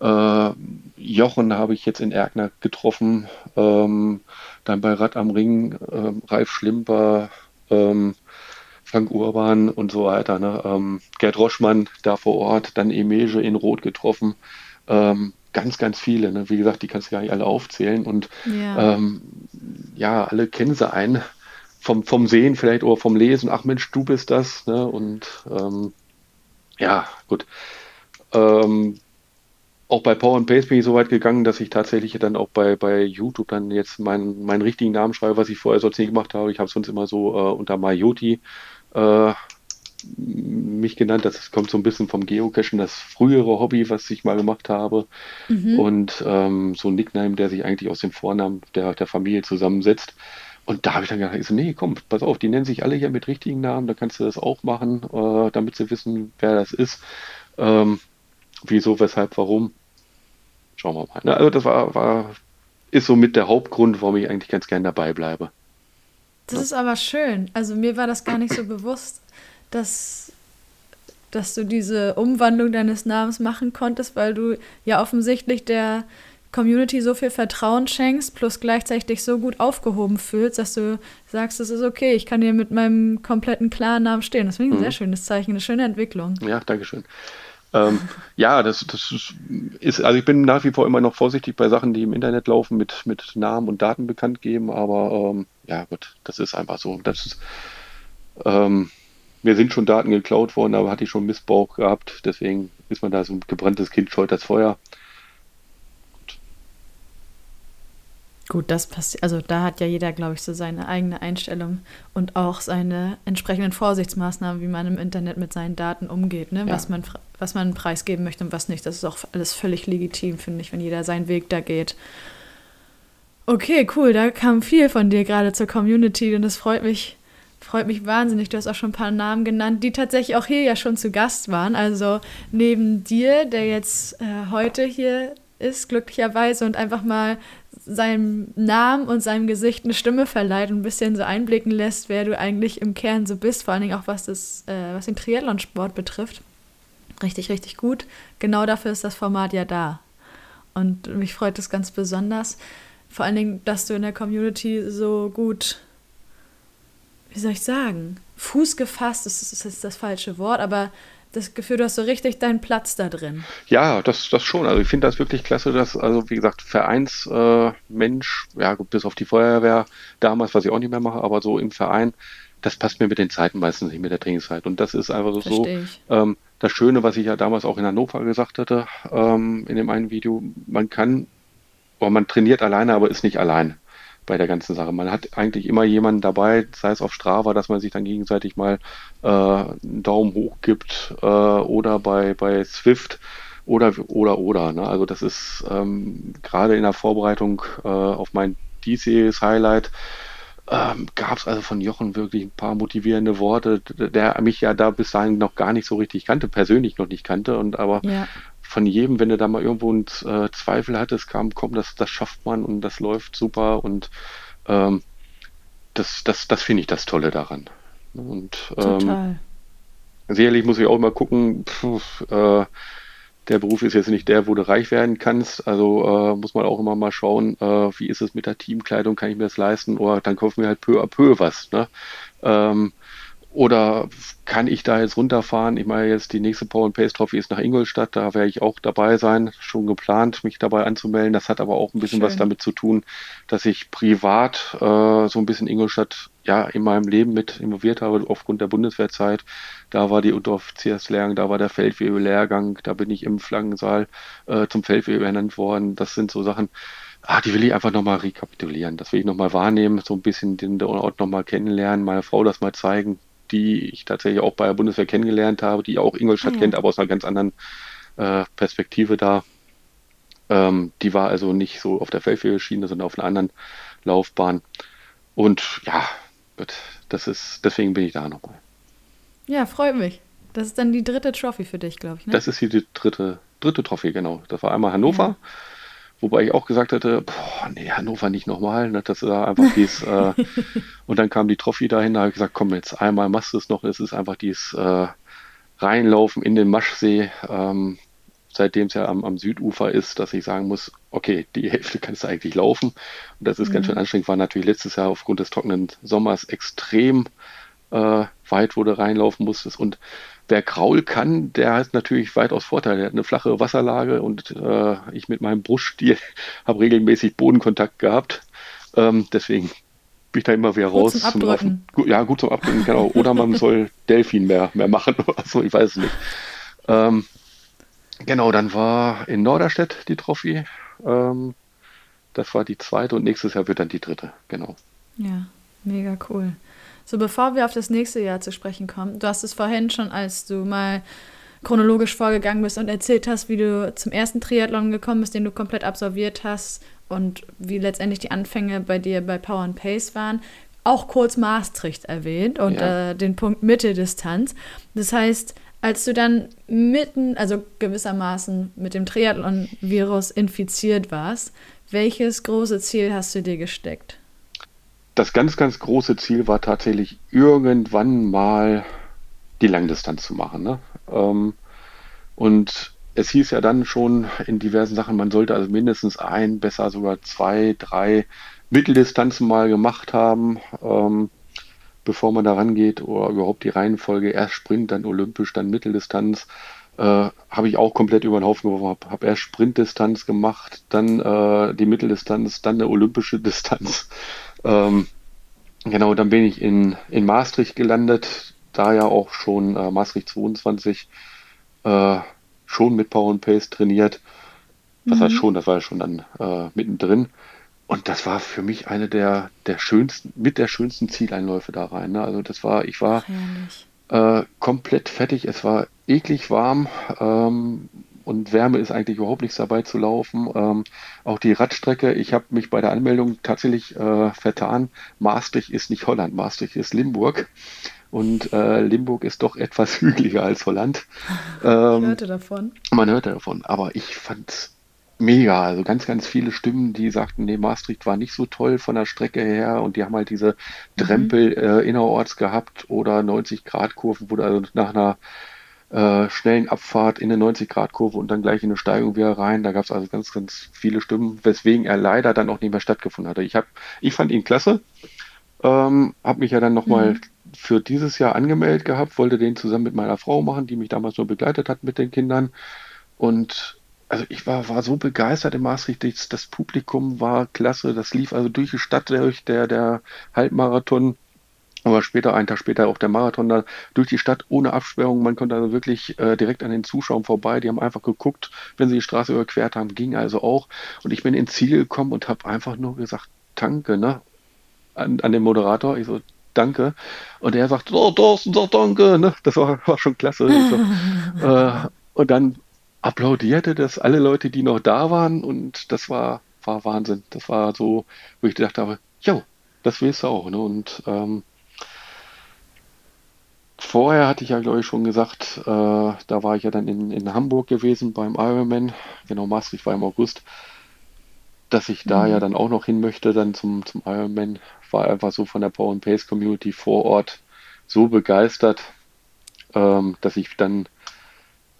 Äh, Jochen habe ich jetzt in Erkner getroffen, ähm, dann bei Rad am Ring, äh, Ralf Schlimper, ähm, Frank Urban und so weiter. Ne? Ähm, Gerd Roschmann da vor Ort, dann Emege in Rot getroffen. Ähm, ganz, ganz viele. Ne? Wie gesagt, die kannst du gar nicht alle aufzählen. Und ja, ähm, ja alle kennen sie einen vom, vom Sehen vielleicht oder vom Lesen. Ach Mensch, du bist das. Ne? Und ähm, ja, gut. Ähm, auch bei Power and Pace bin ich so weit gegangen, dass ich tatsächlich dann auch bei, bei YouTube dann jetzt meinen, meinen richtigen Namen schreibe, was ich vorher sonst nicht gemacht habe. Ich habe sonst immer so äh, unter Mayoti äh, mich genannt. Das kommt so ein bisschen vom Geocachen, das frühere Hobby, was ich mal gemacht habe. Mhm. Und ähm, so ein Nickname, der sich eigentlich aus dem Vornamen der, der Familie zusammensetzt. Und da habe ich dann gedacht, ich so, nee, komm, pass auf, die nennen sich alle hier mit richtigen Namen, da kannst du das auch machen, äh, damit sie wissen, wer das ist. Ähm, wieso, weshalb, warum. Schauen wir mal. Ne? Also das war, war, ist so mit der Hauptgrund, warum ich eigentlich ganz gern dabei bleibe. Das ist aber schön. Also mir war das gar nicht so bewusst, dass, dass du diese Umwandlung deines Namens machen konntest, weil du ja offensichtlich der Community so viel Vertrauen schenkst, plus gleichzeitig dich so gut aufgehoben fühlst, dass du sagst, es ist okay, ich kann hier mit meinem kompletten klaren Namen stehen. Das finde ich ein mhm. sehr schönes Zeichen, eine schöne Entwicklung. Ja, danke schön. Ähm, ja, das, das ist, also ich bin nach wie vor immer noch vorsichtig bei Sachen, die im Internet laufen, mit, mit Namen und Daten bekannt geben, aber ähm, ja gut, das ist einfach so. Das ist, ähm, mir sind schon Daten geklaut worden, aber hatte ich schon Missbrauch gehabt, deswegen ist man da so ein gebranntes Kind scheut das Feuer. Gut. Das passiert, also da hat ja jeder, glaube ich, so seine eigene Einstellung und auch seine entsprechenden Vorsichtsmaßnahmen, wie man im Internet mit seinen Daten umgeht, ne? Ja. was, man, was man preisgeben möchte und was nicht. Das ist auch alles völlig legitim, finde ich, wenn jeder seinen Weg da geht. Okay, cool, da kam viel von dir gerade zur Community und das freut mich, freut mich wahnsinnig. Du hast auch schon ein paar Namen genannt, die tatsächlich auch hier ja schon zu Gast waren. Also neben dir, der jetzt äh, heute hier ist, glücklicherweise, und einfach mal seinem Namen und seinem Gesicht eine Stimme verleiht und ein bisschen so einblicken lässt, wer du eigentlich im Kern so bist, vor allen Dingen auch was, das, äh, was den Triathlonsport betrifft. Richtig, richtig gut. Genau dafür ist das Format ja da. Und mich freut es ganz besonders, vor allen Dingen, dass du in der Community so gut, wie soll ich sagen, Fuß gefasst, das ist, das ist das falsche Wort, aber das Gefühl, du hast so richtig deinen Platz da drin. Ja, das, das schon. Also ich finde das wirklich klasse, dass, also wie gesagt, Vereinsmensch, äh, ja, bis auf die Feuerwehr damals, was ich auch nicht mehr mache, aber so im Verein, das passt mir mit den Zeiten meistens nicht, mit der Trainingszeit. Und das ist einfach so, ähm, das Schöne, was ich ja damals auch in Hannover gesagt hatte, ähm, in dem einen Video, man kann, oder man trainiert alleine, aber ist nicht allein bei der ganzen Sache. Man hat eigentlich immer jemanden dabei, sei es auf Strava, dass man sich dann gegenseitig mal äh, einen Daumen hoch gibt äh, oder bei, bei Swift oder oder oder. Ne? Also das ist ähm, gerade in der Vorbereitung äh, auf mein diesjähriges Highlight ähm, gab es also von Jochen wirklich ein paar motivierende Worte, der mich ja da bis dahin noch gar nicht so richtig kannte, persönlich noch nicht kannte und aber ja von jedem, wenn du da mal irgendwo einen äh, Zweifel hattest, kam, komm, das, das schafft man und das läuft super und ähm, das, das, das finde ich das Tolle daran. Und ähm, Total. sicherlich muss ich auch immer gucken, pf, äh, der Beruf ist jetzt nicht der, wo du reich werden kannst. Also äh, muss man auch immer mal schauen, äh, wie ist es mit der Teamkleidung, kann ich mir das leisten? Oder dann kaufen wir halt peu à peu was. Ne? Ähm, oder kann ich da jetzt runterfahren? Ich meine, jetzt die nächste Power and Pace Trophy ist nach Ingolstadt, da werde ich auch dabei sein, schon geplant, mich dabei anzumelden. Das hat aber auch ein bisschen Schön. was damit zu tun, dass ich privat äh, so ein bisschen Ingolstadt ja in meinem Leben mit involviert habe, aufgrund der Bundeswehrzeit. Da war die Unteroffizierslehrgang, da war der Feldwebel-Lehrgang, da bin ich im Flaggensaal äh, zum Feldwebel ernannt worden. Das sind so Sachen, ah, die will ich einfach nochmal rekapitulieren. Das will ich nochmal wahrnehmen, so ein bisschen den Ort nochmal kennenlernen, meiner Frau das mal zeigen, die ich tatsächlich auch bei der Bundeswehr kennengelernt habe, die auch Ingolstadt ah, ja. kennt, aber aus einer ganz anderen äh, Perspektive da. Ähm, die war also nicht so auf der Feldwebelschiene, sondern auf einer anderen Laufbahn. Und ja, das ist, deswegen bin ich da nochmal. Ja, freut mich. Das ist dann die dritte Trophy für dich, glaube ich. Ne? Das ist die dritte, dritte Trophy, genau. Das war einmal Hannover. Ja. Wobei ich auch gesagt hätte, boah, nee, Hannover nicht nochmal. Ne? Das ist einfach dies. Äh, und dann kam die Trophy dahin, da habe ich gesagt, komm, jetzt einmal machst du es noch. Es ist einfach dies äh, Reinlaufen in den Maschsee, ähm, seitdem es ja am, am, Südufer ist, dass ich sagen muss, okay, die Hälfte kannst du eigentlich laufen. Und das ist mhm. ganz schön anstrengend. War natürlich letztes Jahr aufgrund des trockenen Sommers extrem äh, weit, wo du reinlaufen musstest. Und wer Kraul kann, der hat natürlich weitaus Vorteile. Der hat eine flache Wasserlage und äh, ich mit meinem Bruststiel habe regelmäßig Bodenkontakt gehabt. Ähm, deswegen bin ich da immer wieder raus. Gut zum, zum Laufen. Ja, gut zum Abdrücken, genau. Oder man soll Delfin mehr, mehr machen oder so, ich weiß es nicht. Ähm, genau, dann war in Norderstedt die Trophy. Ähm, das war die zweite und nächstes Jahr wird dann die dritte, genau. Ja, mega cool. So, bevor wir auf das nächste Jahr zu sprechen kommen, du hast es vorhin schon, als du mal chronologisch vorgegangen bist und erzählt hast, wie du zum ersten Triathlon gekommen bist, den du komplett absolviert hast und wie letztendlich die Anfänge bei dir bei Power and Pace waren, auch kurz Maastricht erwähnt und ja. äh, den Punkt Mitteldistanz. Das heißt, als du dann mitten, also gewissermaßen mit dem Triathlon-Virus infiziert warst, welches große Ziel hast du dir gesteckt? Das ganz, ganz große Ziel war tatsächlich irgendwann mal die Langdistanz zu machen. Ne? Ähm, und es hieß ja dann schon in diversen Sachen, man sollte also mindestens ein, besser sogar zwei, drei Mitteldistanzen mal gemacht haben, ähm, bevor man da rangeht oder überhaupt die Reihenfolge erst Sprint, dann Olympisch, dann Mitteldistanz. Äh, habe ich auch komplett über den Haufen geworfen, habe hab erst Sprintdistanz gemacht, dann äh, die Mitteldistanz, dann eine olympische Distanz. Ähm, genau, dann bin ich in, in Maastricht gelandet, da ja auch schon äh, Maastricht 22 äh, schon mit Power and Pace trainiert. Was mhm. heißt schon, das war ja schon dann äh, mittendrin. und das war für mich eine der, der schönsten, mit der schönsten Zieleinläufe da rein. Ne? Also das war, ich war äh, komplett fertig. Es war eklig warm ähm, und Wärme ist eigentlich überhaupt nichts dabei zu laufen. Ähm, auch die Radstrecke, ich habe mich bei der Anmeldung tatsächlich äh, vertan. Maastricht ist nicht Holland, Maastricht ist Limburg. Und äh, Limburg ist doch etwas hügeliger als Holland. Ähm, ich hörte davon. Man hörte davon, aber ich fand mega. Also ganz, ganz viele Stimmen, die sagten, nee, Maastricht war nicht so toll von der Strecke her und die haben halt diese Drempel mhm. äh, innerorts gehabt oder 90-Grad-Kurven, wo du also nach einer äh, schnellen Abfahrt in eine 90-Grad-Kurve und dann gleich in eine Steigung wieder rein. Da gab es also ganz, ganz viele Stimmen, weswegen er leider dann auch nicht mehr stattgefunden hatte. Ich, hab, ich fand ihn klasse, ähm, habe mich ja dann nochmal mhm. für dieses Jahr angemeldet gehabt, wollte den zusammen mit meiner Frau machen, die mich damals nur begleitet hat mit den Kindern. Und also ich war, war so begeistert in Maastricht, das, das Publikum war klasse, das lief also durch die Stadt durch, der, der Halbmarathon, aber später, einen Tag später auch der Marathon da durch die Stadt ohne Absperrung. Man konnte also wirklich äh, direkt an den Zuschauern vorbei. Die haben einfach geguckt, wenn sie die Straße überquert haben, ging also auch. Und ich bin ins Ziel gekommen und habe einfach nur gesagt, danke, ne? An, an den Moderator. Ich so, danke. Und er sagt, oh, Thorsten, sag danke, ne? Das war, war schon klasse. So, äh, und dann applaudierte das alle Leute, die noch da waren und das war, war Wahnsinn. Das war so, wo ich gedacht habe, jo, das willst du auch. Ne? Und ähm, vorher hatte ich ja, glaube ich, schon gesagt, äh, da war ich ja dann in, in Hamburg gewesen beim Ironman, genau, Maastricht war im August, dass ich da mhm. ja dann auch noch hin möchte, dann zum, zum Ironman, war einfach so von der Power and Pace Community vor Ort so begeistert, ähm, dass ich dann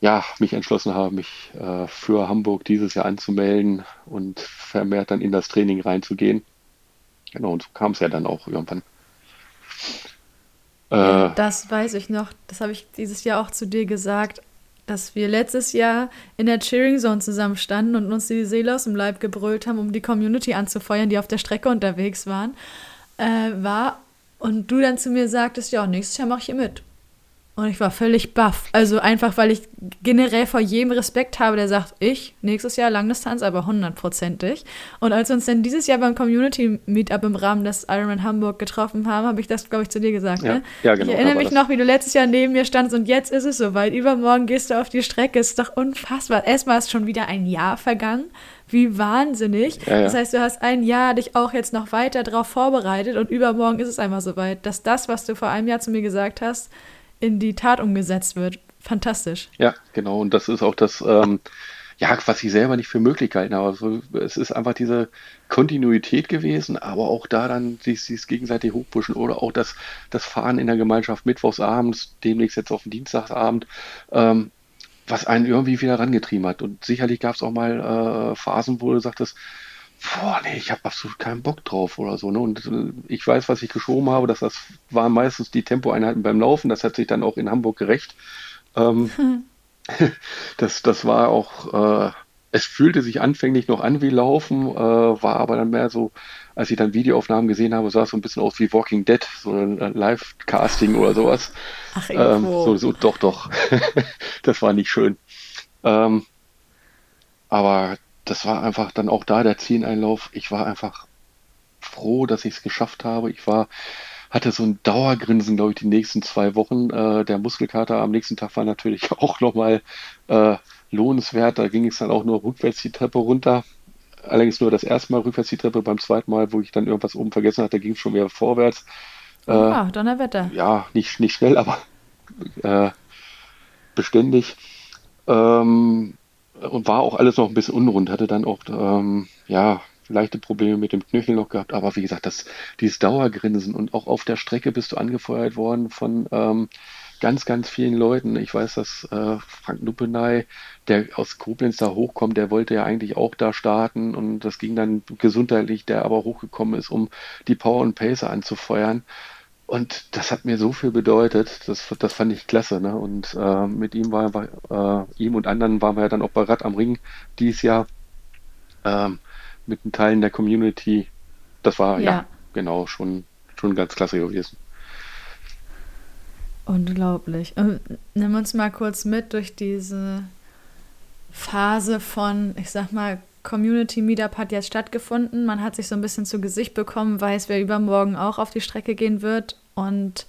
ja, mich entschlossen habe, mich äh, für Hamburg dieses Jahr anzumelden und vermehrt dann in das Training reinzugehen. Genau, und so kam es ja dann auch irgendwann. Äh, das weiß ich noch. Das habe ich dieses Jahr auch zu dir gesagt, dass wir letztes Jahr in der Cheering Zone zusammen standen und uns die Seele aus dem Leib gebrüllt haben, um die Community anzufeuern, die auf der Strecke unterwegs waren, äh, war. Und du dann zu mir sagtest, ja, nächstes Jahr mache ich hier mit. Und ich war völlig baff. Also einfach, weil ich generell vor jedem Respekt habe, der sagt, ich, nächstes Jahr Langdistanz, aber hundertprozentig. Und als wir uns dann dieses Jahr beim Community Meetup im Rahmen des Ironman Hamburg getroffen haben, habe ich das, glaube ich, zu dir gesagt. Ja, ne? ja genau. Ich erinnere mich noch, wie du letztes Jahr neben mir standst und jetzt ist es soweit. Übermorgen gehst du auf die Strecke. Ist doch unfassbar. Erstmal ist schon wieder ein Jahr vergangen. Wie wahnsinnig. Ja, ja. Das heißt, du hast ein Jahr dich auch jetzt noch weiter darauf vorbereitet und übermorgen ist es einfach soweit, dass das, was du vor einem Jahr zu mir gesagt hast, in die Tat umgesetzt wird. Fantastisch. Ja, genau. Und das ist auch das, ähm, ja, was ich selber nicht für möglich gehalten habe. Also, es ist einfach diese Kontinuität gewesen, aber auch da dann sich gegenseitig hochpushen oder auch das, das Fahren in der Gemeinschaft mittwochsabends, demnächst jetzt auf den Dienstagsabend, ähm, was einen irgendwie wieder rangetrieben hat. Und sicherlich gab es auch mal äh, Phasen, wo du sagtest, boah, nee, ich habe absolut keinen Bock drauf oder so. Ne? Und äh, ich weiß, was ich geschoben habe, dass das waren meistens die Tempoeinheiten beim Laufen. Das hat sich dann auch in Hamburg gerecht. Ähm, hm. das, das war auch, äh, es fühlte sich anfänglich noch an wie Laufen, äh, war aber dann mehr so, als ich dann Videoaufnahmen gesehen habe, sah es so ein bisschen aus wie Walking Dead, so ein äh, Live-Casting oder sowas. Ach, ähm, so, so, doch, doch. das war nicht schön. Ähm, aber das war einfach dann auch da der Zieleinlauf. Ich war einfach froh, dass ich es geschafft habe. Ich war, hatte so ein Dauergrinsen, glaube ich, die nächsten zwei Wochen. Äh, der Muskelkater am nächsten Tag war natürlich auch nochmal äh, lohnenswert. Da ging es dann auch nur rückwärts die Treppe runter. Allerdings nur das erste Mal rückwärts die Treppe. Beim zweiten Mal, wo ich dann irgendwas oben vergessen hatte, ging es schon wieder vorwärts. Äh, ah, Donnerwetter. Ja, nicht, nicht schnell, aber äh, beständig. Ähm, und war auch alles noch ein bisschen unrund, hatte dann auch ähm, ja leichte Probleme mit dem Knöchel noch gehabt, aber wie gesagt, das, dieses Dauergrinsen und auch auf der Strecke bist du angefeuert worden von ähm, ganz, ganz vielen Leuten. Ich weiß, dass äh, Frank Nuppenay, der aus Koblenz da hochkommt, der wollte ja eigentlich auch da starten und das ging dann gesundheitlich, der aber hochgekommen ist, um die Power und Pacer anzufeuern. Und das hat mir so viel bedeutet, das, das fand ich klasse. Ne? Und äh, mit ihm war äh, ihm und anderen waren wir ja dann auch bei Rad am Ring dieses Jahr ähm, mit den Teilen der Community. Das war ja, ja genau schon, schon ganz klasse gewesen. Unglaublich. Und nimm uns mal kurz mit durch diese Phase von, ich sag mal, Community Meetup hat jetzt stattgefunden. Man hat sich so ein bisschen zu Gesicht bekommen, weiß, wer übermorgen auch auf die Strecke gehen wird. Und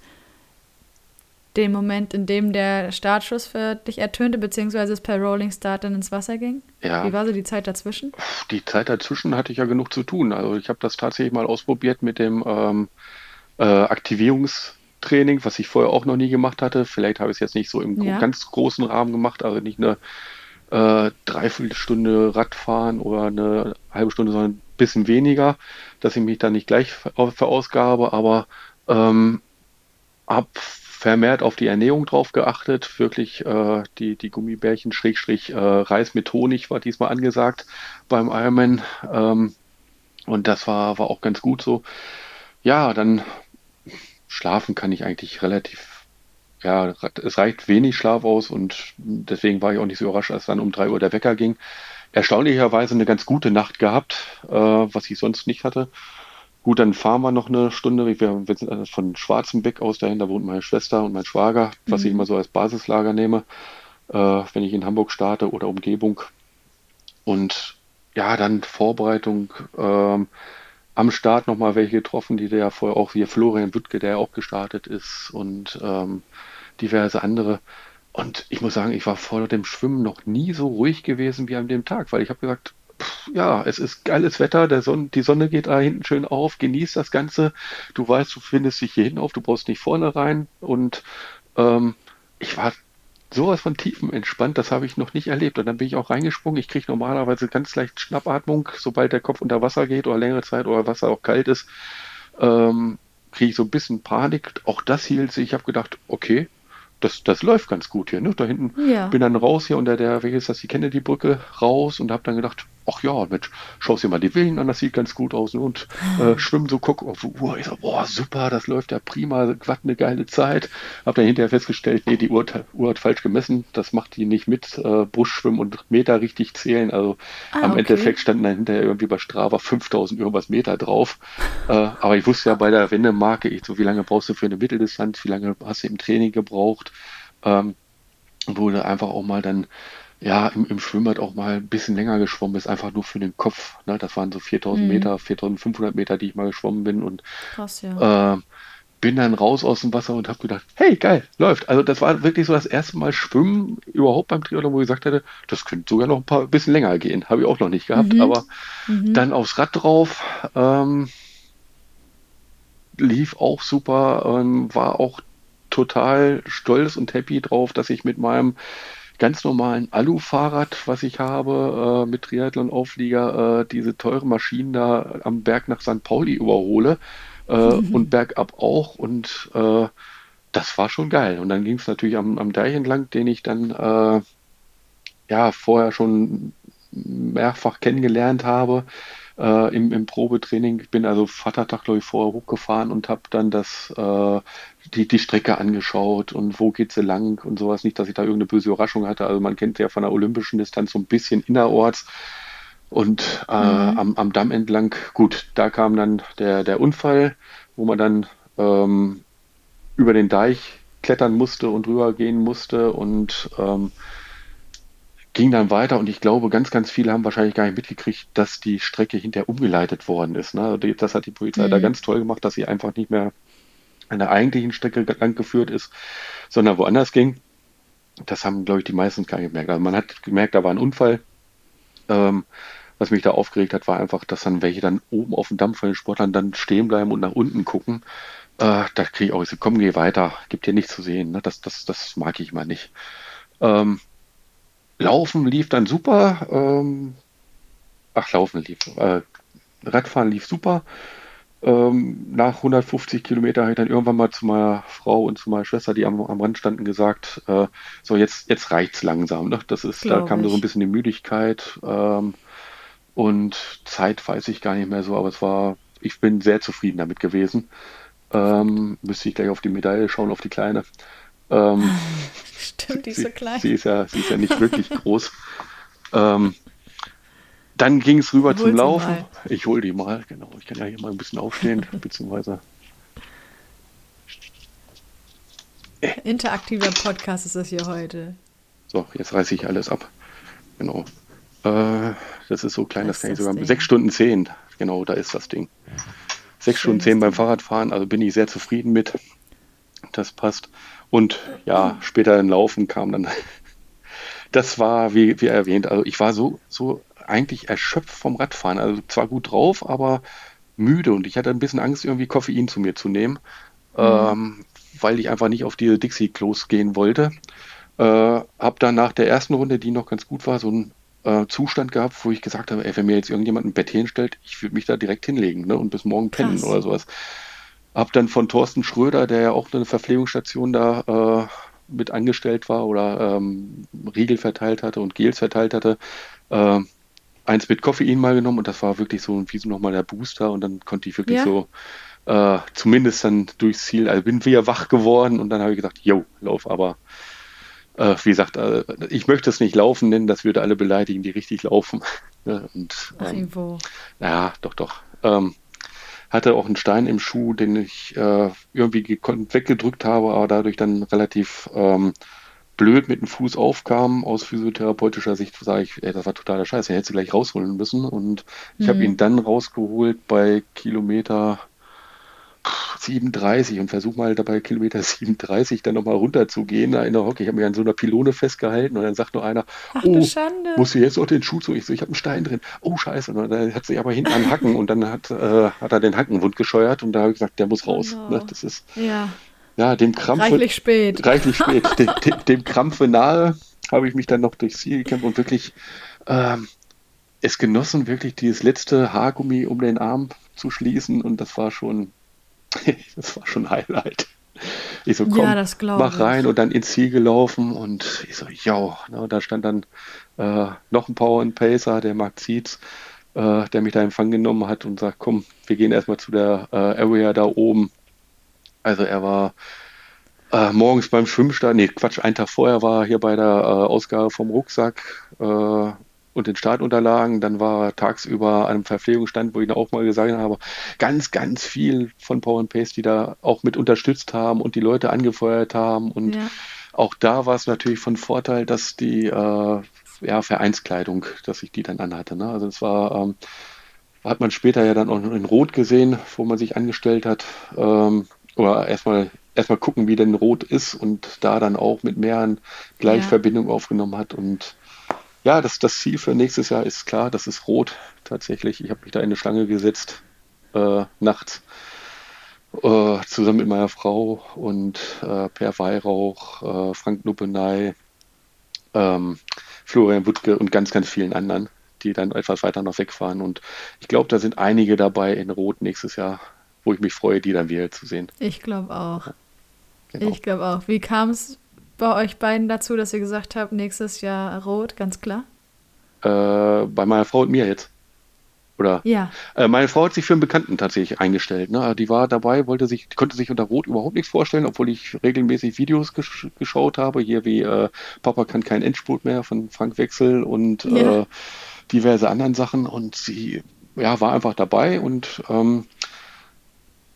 den Moment, in dem der Startschuss für dich ertönte, beziehungsweise es per Rolling Start dann ins Wasser ging? Ja. Wie war so die Zeit dazwischen? Die Zeit dazwischen hatte ich ja genug zu tun. Also ich habe das tatsächlich mal ausprobiert mit dem ähm, äh, Aktivierungstraining, was ich vorher auch noch nie gemacht hatte. Vielleicht habe ich es jetzt nicht so im ja. ganz großen Rahmen gemacht, also nicht eine äh, Dreiviertelstunde Radfahren oder eine halbe Stunde, sondern ein bisschen weniger, dass ich mich da nicht gleich verausgabe, aber ähm, habe vermehrt auf die Ernährung drauf geachtet. Wirklich äh, die, die Gummibärchen Schrägstrich äh, Reis mit Honig war diesmal angesagt beim Ironman. Ähm, und das war, war auch ganz gut so. Ja, dann schlafen kann ich eigentlich relativ, ja, es reicht wenig Schlaf aus und deswegen war ich auch nicht so überrascht, als dann um drei Uhr der Wecker ging. Erstaunlicherweise eine ganz gute Nacht gehabt, äh, was ich sonst nicht hatte. Gut, dann fahren wir noch eine Stunde. Wir, wir sind also von Schwarzenbeck aus dahin, da wohnt meine Schwester und mein Schwager, was mhm. ich immer so als Basislager nehme, äh, wenn ich in Hamburg starte oder Umgebung. Und ja, dann Vorbereitung. Ähm, am Start nochmal welche getroffen, die ja vorher auch, wie Florian Wüttke, der ja auch gestartet ist und ähm, diverse andere. Und ich muss sagen, ich war vor dem Schwimmen noch nie so ruhig gewesen wie an dem Tag, weil ich habe gesagt, ja, es ist geiles Wetter, der Sonne, die Sonne geht da hinten schön auf, genieß das Ganze. Du weißt, du findest dich hier hin auf, du brauchst nicht vorne rein. Und ähm, ich war sowas von tiefen entspannt, das habe ich noch nicht erlebt. Und dann bin ich auch reingesprungen. Ich kriege normalerweise ganz leicht Schnappatmung, sobald der Kopf unter Wasser geht oder längere Zeit oder Wasser auch kalt ist. Ähm, kriege ich so ein bisschen Panik. Auch das hielt sich. Ich habe gedacht, okay, das, das läuft ganz gut hier. Ne? Da hinten ja. bin dann raus hier unter der, welches ist das, die Kennedy-Brücke raus und habe dann gedacht, ach ja, Mensch, schau dir mal die Villen an, das sieht ganz gut aus. Und äh, schwimmen so, guck auf die Uhr. Ich so, boah, super, das läuft ja prima, was eine geile Zeit. Hab dann hinterher festgestellt, nee, die Uhr, Uhr hat falsch gemessen, das macht die nicht mit äh, Buschschwimmen und Meter richtig zählen. Also ah, am okay. Endeffekt standen dann hinterher irgendwie bei Strava 5000 irgendwas Meter drauf. Äh, aber ich wusste ja bei der Wendemarke, ich so, wie lange brauchst du für eine Mitteldistanz, wie lange hast du im Training gebraucht? Ähm, wurde einfach auch mal dann ja, im, im Schwimmbad auch mal ein bisschen länger geschwommen ist, einfach nur für den Kopf. Ne? Das waren so 4000 mhm. Meter, 4500 Meter, die ich mal geschwommen bin und Krass, ja. äh, bin dann raus aus dem Wasser und habe gedacht, hey, geil, läuft. Also das war wirklich so das erste Mal Schwimmen überhaupt beim Triathlon, wo ich gesagt hätte, das könnte sogar noch ein paar bisschen länger gehen. Habe ich auch noch nicht gehabt, mhm. aber mhm. dann aufs Rad drauf, ähm, lief auch super, ähm, war auch total stolz und happy drauf, dass ich mit meinem ganz normalen Alu-Fahrrad, was ich habe, äh, mit Triathlon-Auflieger, äh, diese teuren Maschinen da am Berg nach St. Pauli überhole äh, mhm. und bergab auch. Und äh, das war schon geil. Und dann ging es natürlich am, am Deich entlang, den ich dann äh, ja vorher schon mehrfach kennengelernt habe äh, im, im Probetraining. Ich bin also Vatertag, glaube ich, vorher hochgefahren und habe dann das, äh, die, die Strecke angeschaut und wo geht sie lang und sowas. Nicht, dass ich da irgendeine böse Überraschung hatte. Also man kennt ja von der olympischen Distanz so ein bisschen innerorts. Und äh, mhm. am, am Damm entlang, gut, da kam dann der, der Unfall, wo man dann ähm, über den Deich klettern musste und rüber gehen musste und ähm, ging dann weiter und ich glaube, ganz, ganz viele haben wahrscheinlich gar nicht mitgekriegt, dass die Strecke hinterher umgeleitet worden ist. Ne? Also das hat die Polizei mhm. da ganz toll gemacht, dass sie einfach nicht mehr an der eigentlichen Strecke lang geführt ist, sondern woanders ging. Das haben, glaube ich, die meisten gar nicht gemerkt. Also man hat gemerkt, da war ein Unfall. Ähm, was mich da aufgeregt hat, war einfach, dass dann welche dann oben auf dem Dampf von den Sportlern dann stehen bleiben und nach unten gucken. Äh, da kriege ich auch so, komm, geh weiter, gibt hier nichts zu sehen. Ne? Das, das, das mag ich mal nicht. Ähm, Laufen lief dann super. Ähm, ach, Laufen lief. Äh, Radfahren lief super. Ähm, nach 150 Kilometer habe ich dann irgendwann mal zu meiner Frau und zu meiner Schwester, die am, am Rand standen, gesagt, äh, so jetzt, jetzt reicht's langsam. Ne? Das ist, da kam so ein bisschen die Müdigkeit ähm, und Zeit weiß ich gar nicht mehr so, aber es war, ich bin sehr zufrieden damit gewesen. Ähm, müsste ich gleich auf die Medaille schauen, auf die kleine. Ähm, Stimmt, die ist so klein. Sie, sie, ist, ja, sie ist ja nicht wirklich groß. Ähm, dann ging es rüber zum Laufen. Mal. Ich hole die mal, genau. Ich kann ja hier mal ein bisschen aufstehen, beziehungsweise. Interaktiver Podcast ist das hier heute. So, jetzt reiße ich alles ab. Genau. Äh, das ist so klein, das, das kann ich sogar. Ding. Sechs Stunden zehn, genau, da ist das Ding. Sechs Stunden zehn beim Fahrradfahren, also bin ich sehr zufrieden mit. Das passt. Und ja, später im Laufen kam dann. Das war, wie, wie erwähnt, also ich war so, so eigentlich erschöpft vom Radfahren. Also zwar gut drauf, aber müde und ich hatte ein bisschen Angst, irgendwie Koffein zu mir zu nehmen, mhm. ähm, weil ich einfach nicht auf diese Dixie-Klos gehen wollte. Äh, habe dann nach der ersten Runde, die noch ganz gut war, so einen äh, Zustand gehabt, wo ich gesagt habe, ey, wenn mir jetzt irgendjemand ein Bett hinstellt, ich würde mich da direkt hinlegen ne, und bis morgen pennen Krass. oder sowas. Hab dann von Thorsten Schröder, der ja auch eine Verpflegungsstation da äh, mit angestellt war oder ähm, Riegel verteilt hatte und Gels verteilt hatte, äh, eins mit Koffein mal genommen und das war wirklich so wie so nochmal der Booster und dann konnte ich wirklich ja. so äh, zumindest dann durchs Ziel, also bin wieder wach geworden und dann habe ich gesagt, yo, lauf, aber äh, wie gesagt, äh, ich möchte es nicht laufen nennen, das würde alle beleidigen, die richtig laufen. und, ähm, Ach, Ja, doch, doch. Ähm, hatte auch einen Stein im Schuh, den ich äh, irgendwie weggedrückt habe, aber dadurch dann relativ ähm, blöd mit dem Fuß aufkam. Aus physiotherapeutischer Sicht sage ich, ey, das war totaler Scheiß, den hätte sie gleich rausholen müssen. Und ich mhm. habe ihn dann rausgeholt bei Kilometer 37 und versuche mal dabei Kilometer 37 dann nochmal runter zu gehen da in der Hocke. Ich habe mich an so einer Pylone festgehalten und dann sagt nur einer, Ach, oh, musst du jetzt noch den Schuh zu? Ich so, ich habe einen Stein drin. Oh, scheiße. Und dann hat sich aber hinten einen Hacken und dann hat, äh, hat er den Hacken wund gescheuert und da habe ich gesagt, der muss raus. Oh. Ne, das ist, ja. ja, dem Krampf. Reichlich spät. Reichlich spät. dem, dem, dem Krampfe nahe habe ich mich dann noch durchs Ziel gekämpft und wirklich ähm, es genossen, wirklich dieses letzte Haargummi um den Arm zu schließen und das war schon das war schon Highlight. Ich so, komm, ja, mach rein ich. und dann ins Ziel gelaufen und ich so, ja, ne, da stand dann äh, noch ein Power and Pacer, der Mark Zietz, äh, der mich da empfangen genommen hat und sagt, komm, wir gehen erstmal zu der äh, Area da oben. Also er war äh, morgens beim Schwimmstart, nee, Quatsch, einen Tag vorher war er hier bei der äh, Ausgabe vom Rucksack äh, und den Startunterlagen. Dann war tagsüber an einem Verpflegungsstand, wo ich auch mal gesagt habe, ganz, ganz viel von Power and Pace, die da auch mit unterstützt haben und die Leute angefeuert haben. Und ja. auch da war es natürlich von Vorteil, dass die äh, ja, Vereinskleidung, dass ich die dann anhatte. Ne? Also es war, ähm, hat man später ja dann auch in Rot gesehen, wo man sich angestellt hat. Ähm, oder erstmal erstmal gucken, wie denn Rot ist und da dann auch mit mehreren gleich ja. Verbindung aufgenommen hat und ja, das, das Ziel für nächstes Jahr ist klar, das ist rot tatsächlich. Ich habe mich da in eine Schlange gesetzt, äh, nachts, äh, zusammen mit meiner Frau und äh, Per Weihrauch, äh, Frank Nuppenay, ähm, Florian Wuttke und ganz, ganz vielen anderen, die dann etwas weiter noch wegfahren. Und ich glaube, da sind einige dabei in Rot nächstes Jahr, wo ich mich freue, die dann wieder zu sehen. Ich glaube auch. Genau. Ich glaube auch. Wie kam es bei euch beiden dazu, dass ihr gesagt habt, nächstes Jahr rot, ganz klar? Äh, bei meiner Frau und mir jetzt. Oder? Ja. Äh, meine Frau hat sich für einen Bekannten tatsächlich eingestellt. Ne? Die war dabei, wollte sich, konnte sich unter Rot überhaupt nichts vorstellen, obwohl ich regelmäßig Videos gesch geschaut habe. Hier wie äh, Papa kann kein Endspurt mehr von Frank Wechsel und ja. Äh, diverse anderen Sachen. Und sie ja, war einfach dabei und ähm,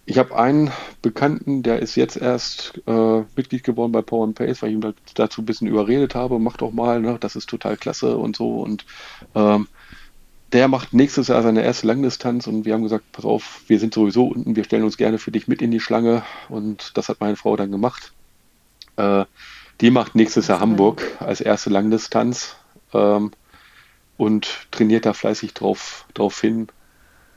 ich habe einen Bekannten, der ist jetzt erst äh, Mitglied geworden bei Power and Pace, weil ich ihn dazu ein bisschen überredet habe, mach doch mal, ne, das ist total klasse und so. Und ähm, der macht nächstes Jahr seine erste Langdistanz und wir haben gesagt, pass auf, wir sind sowieso unten, wir stellen uns gerne für dich mit in die Schlange und das hat meine Frau dann gemacht. Äh, die macht nächstes Jahr Hamburg als erste Langdistanz ähm, und trainiert da fleißig drauf, drauf hin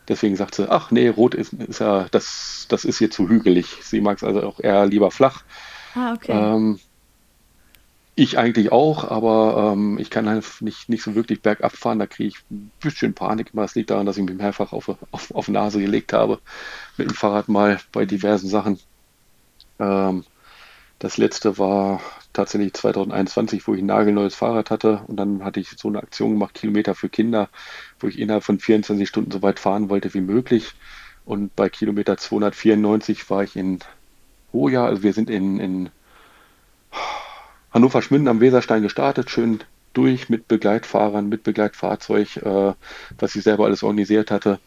Deswegen sagt sie, ach nee, rot ist, ist ja, das, das ist hier zu hügelig. Sie mag es also auch eher lieber flach. Ah, okay. Ähm, ich eigentlich auch, aber ähm, ich kann halt nicht, nicht so wirklich bergab fahren. Da kriege ich ein bisschen Panik. Das liegt daran, dass ich mich mehrfach auf, auf, auf Nase gelegt habe mit dem Fahrrad mal bei diversen Sachen. Ähm, das letzte war tatsächlich 2021, wo ich ein nagelneues Fahrrad hatte und dann hatte ich so eine Aktion gemacht, Kilometer für Kinder, wo ich innerhalb von 24 Stunden so weit fahren wollte wie möglich. Und bei Kilometer 294 war ich in Hoja, also wir sind in, in Hannover Schmünden am Weserstein gestartet, schön durch mit Begleitfahrern, mit Begleitfahrzeug, äh, was ich selber alles organisiert hatte,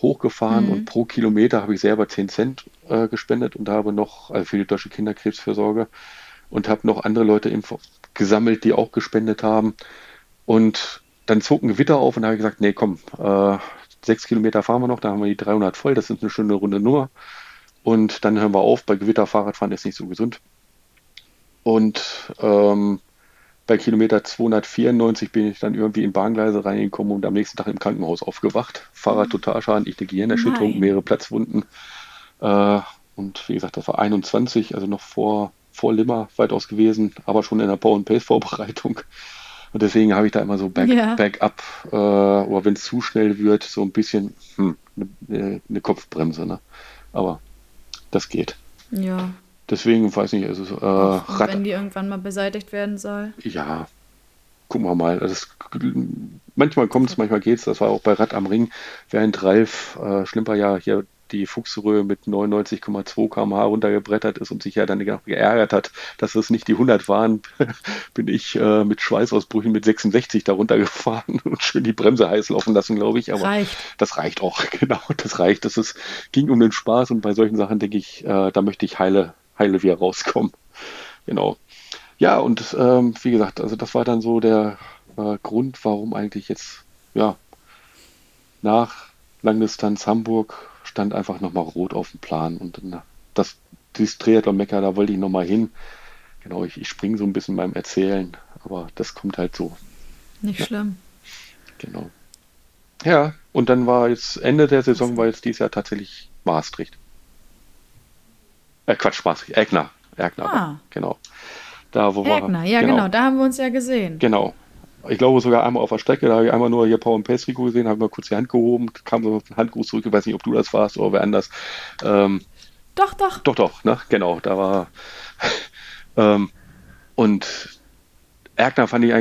hochgefahren mhm. und pro Kilometer habe ich selber 10 Cent äh, gespendet und habe noch, also für die Deutsche Kinderkrebsfürsorge, und habe noch andere Leute gesammelt, die auch gespendet haben. Und dann zog ein Gewitter auf und habe gesagt, nee, komm, äh, sechs Kilometer fahren wir noch, da haben wir die 300 voll, das ist eine schöne runde Nummer. Und dann hören wir auf, bei Gewitter Fahrradfahren ist nicht so gesund. Und ähm, bei Kilometer 294 bin ich dann irgendwie in Bahngleise reingekommen und am nächsten Tag im Krankenhaus aufgewacht. Fahrrad mhm. totalschaden, ich eine Gehirnerschütterung, Nein. mehrere Platzwunden. Äh, und wie gesagt, das war 21, also noch vor, vor Limmer weitaus gewesen, aber schon in der Power Pace Vorbereitung. Und deswegen habe ich da immer so Back, ja. Backup, äh, oder wenn es zu schnell wird, so ein bisschen hm, eine, eine Kopfbremse. Ne? Aber das geht. Ja. Deswegen weiß ich nicht, also äh, Rad, wenn die irgendwann mal beseitigt werden soll. Ja, gucken wir mal. Also es, manchmal kommt es, manchmal geht es. Das war auch bei Rad am Ring, während Ralf äh, Schlimper ja hier die Fuchsröhre mit 99,2 km/h runtergebrettert ist und sich ja dann geärgert hat, dass es nicht die 100 waren, bin ich äh, mit Schweißausbrüchen mit 66 darunter gefahren und schön die Bremse heiß laufen lassen, glaube ich. Aber reicht. das reicht auch, genau, das reicht. Das ist, ging um den Spaß und bei solchen Sachen denke ich, äh, da möchte ich heile, heile wieder rauskommen. Genau. Ja, und ähm, wie gesagt, also das war dann so der äh, Grund, warum eigentlich jetzt, ja, nach Langdistanz Hamburg stand einfach nochmal rot auf dem Plan. Und dann, das, dieses Triathlon-Mecker, da wollte ich nochmal hin. Genau, ich, ich springe so ein bisschen beim Erzählen, aber das kommt halt so. Nicht ja. schlimm. Genau. Ja, und dann war jetzt Ende der Saison, war jetzt dieses Jahr tatsächlich Maastricht. Äh, Quatsch, Maastricht, Egner. Egner, ah. genau. Da, wo Egner, war, ja genau. genau, da haben wir uns ja gesehen. Genau, ich glaube sogar einmal auf der Strecke, da habe ich einmal nur hier Power and Pace Rico gesehen, habe mal kurz die Hand gehoben, kam so ein Handgruß zurück, ich weiß nicht, ob du das warst oder wer anders. Ähm, doch, doch. Doch, doch, ne? genau, da war. ähm, und Erkner fand ich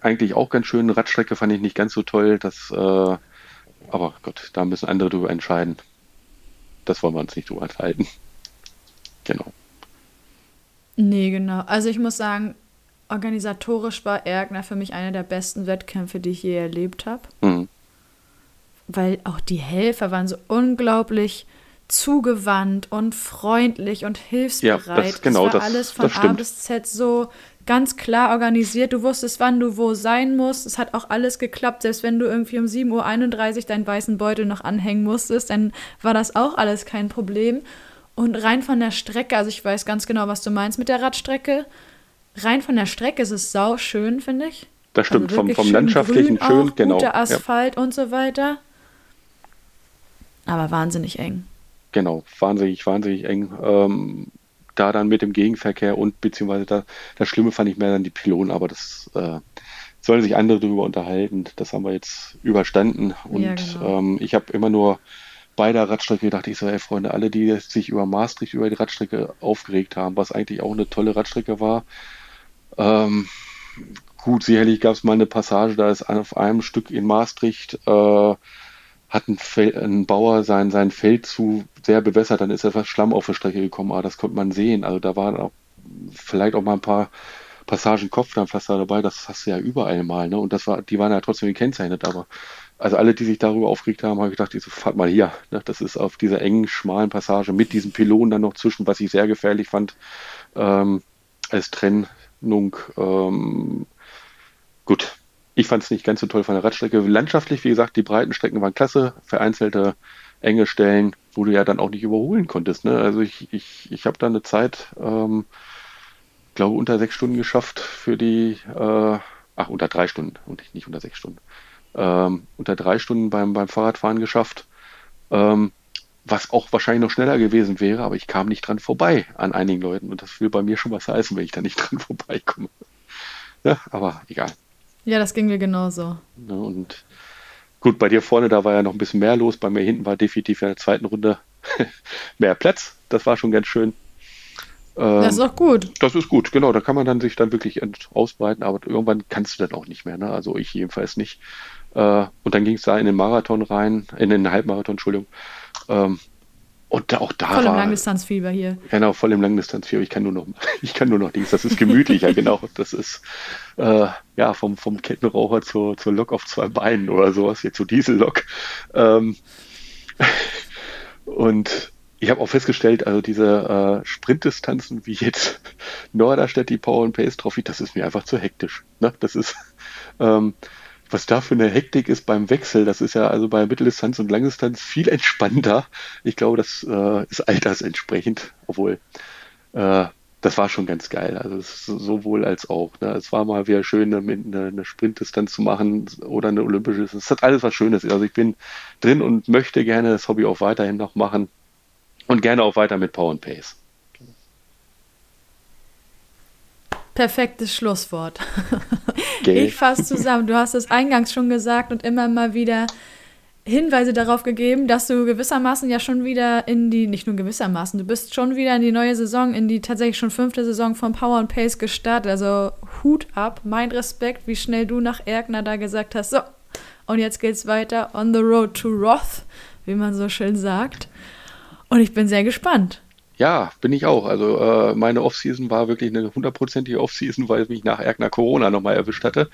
eigentlich auch ganz schön, Radstrecke fand ich nicht ganz so toll, das, äh, aber Gott, da müssen andere drüber entscheiden. Das wollen wir uns nicht drüber enthalten. Genau. Nee, genau. Also ich muss sagen, organisatorisch war Ergner für mich einer der besten Wettkämpfe, die ich je erlebt habe. Mhm. Weil auch die Helfer waren so unglaublich zugewandt und freundlich und hilfsbereit. Ja, das, genau, das war das, alles von A bis Z so ganz klar organisiert. Du wusstest, wann du wo sein musst. Es hat auch alles geklappt. Selbst wenn du irgendwie um 7.31 Uhr deinen weißen Beutel noch anhängen musstest, dann war das auch alles kein Problem. Und rein von der Strecke, also ich weiß ganz genau, was du meinst mit der Radstrecke rein von der Strecke ist es sau schön, finde ich. Das stimmt, also vom, vom schön landschaftlichen grün schön, auch, genau. Guter Asphalt ja. und so weiter. Aber wahnsinnig eng. Genau, wahnsinnig, wahnsinnig eng. Ähm, da dann mit dem Gegenverkehr und beziehungsweise da, das Schlimme fand ich mehr dann die Pylonen, aber das äh, sollen sich andere darüber unterhalten. Das haben wir jetzt überstanden. Und ja, genau. ähm, ich habe immer nur bei der Radstrecke gedacht, ich so, ey Freunde, alle, die sich über Maastricht, über die Radstrecke aufgeregt haben, was eigentlich auch eine tolle Radstrecke war, ähm, gut, sicherlich gab es mal eine Passage, da ist auf einem Stück in Maastricht, äh, hat ein, Fel ein, Bauer sein, sein Feld zu sehr bewässert, dann ist etwas Schlamm auf der Strecke gekommen, aber das konnte man sehen. Also da waren auch vielleicht auch mal ein paar Passagen Kopfsteinpflaster dabei, das hast du ja überall mal, ne? Und das war, die waren ja trotzdem gekennzeichnet, aber also alle, die sich darüber aufgeregt haben, habe ich gedacht, so, fahrt mal hier. Ne? Das ist auf dieser engen, schmalen Passage mit diesem Pylon dann noch zwischen, was ich sehr gefährlich fand, ähm, als Trennung Ordnung. Ähm, gut, ich fand es nicht ganz so toll von der Radstrecke. Landschaftlich, wie gesagt, die breiten Strecken waren klasse. Vereinzelte enge Stellen, wo du ja dann auch nicht überholen konntest. Ne? Also ich, ich, ich habe da eine Zeit, ähm, glaube unter sechs Stunden geschafft für die, äh, ach, unter drei Stunden und nicht unter sechs Stunden. Ähm, unter drei Stunden beim, beim Fahrradfahren geschafft. Ähm, was auch wahrscheinlich noch schneller gewesen wäre, aber ich kam nicht dran vorbei an einigen Leuten und das will bei mir schon was heißen, wenn ich da nicht dran vorbeikomme. Ja, aber egal. Ja, das ging mir genauso. Ja, und gut, bei dir vorne, da war ja noch ein bisschen mehr los, bei mir hinten war definitiv in der zweiten Runde mehr Platz, das war schon ganz schön. Ähm, das ist auch gut. Das ist gut, genau, da kann man dann sich dann wirklich ausbreiten, aber irgendwann kannst du dann auch nicht mehr, ne? also ich jedenfalls nicht. Äh, und dann ging es da in den Marathon rein, in den Halbmarathon, Entschuldigung. Ähm, und auch da voll im Langdistanzfieber hier. Genau, voll im Langdistanzfieber. Ich kann nur noch, ich kann nur noch Dings. Das ist gemütlicher, genau. Das ist äh, ja vom, vom Kettenraucher zur, zur Lok auf zwei Beinen oder sowas, jetzt zur Diesellok. Ähm, und ich habe auch festgestellt, also diese äh, Sprintdistanzen wie jetzt Norderstedt, die Power and Pace Trophy, das ist mir einfach zu hektisch. Ne? Das ist ähm, was da für eine Hektik ist beim Wechsel, das ist ja also bei Mitteldistanz und Langdistanz viel entspannter. Ich glaube, das äh, ist altersentsprechend, obwohl äh, das war schon ganz geil. Also sowohl als auch. Ne? Es war mal wieder schön, eine, eine Sprintdistanz zu machen oder eine olympische. Es hat alles was Schönes. Also ich bin drin und möchte gerne das Hobby auch weiterhin noch machen und gerne auch weiter mit Power and Pace. Perfektes Schlusswort. Okay. Ich fasse zusammen. Du hast es eingangs schon gesagt und immer mal wieder Hinweise darauf gegeben, dass du gewissermaßen ja schon wieder in die, nicht nur gewissermaßen, du bist schon wieder in die neue Saison, in die tatsächlich schon fünfte Saison von Power and Pace gestartet. Also Hut ab, mein Respekt, wie schnell du nach Erkner da gesagt hast, so, und jetzt geht's weiter on the road to Roth, wie man so schön sagt. Und ich bin sehr gespannt. Ja, bin ich auch. Also äh, meine Offseason war wirklich eine hundertprozentige Offseason, weil mich nach Erkner Corona nochmal erwischt hatte.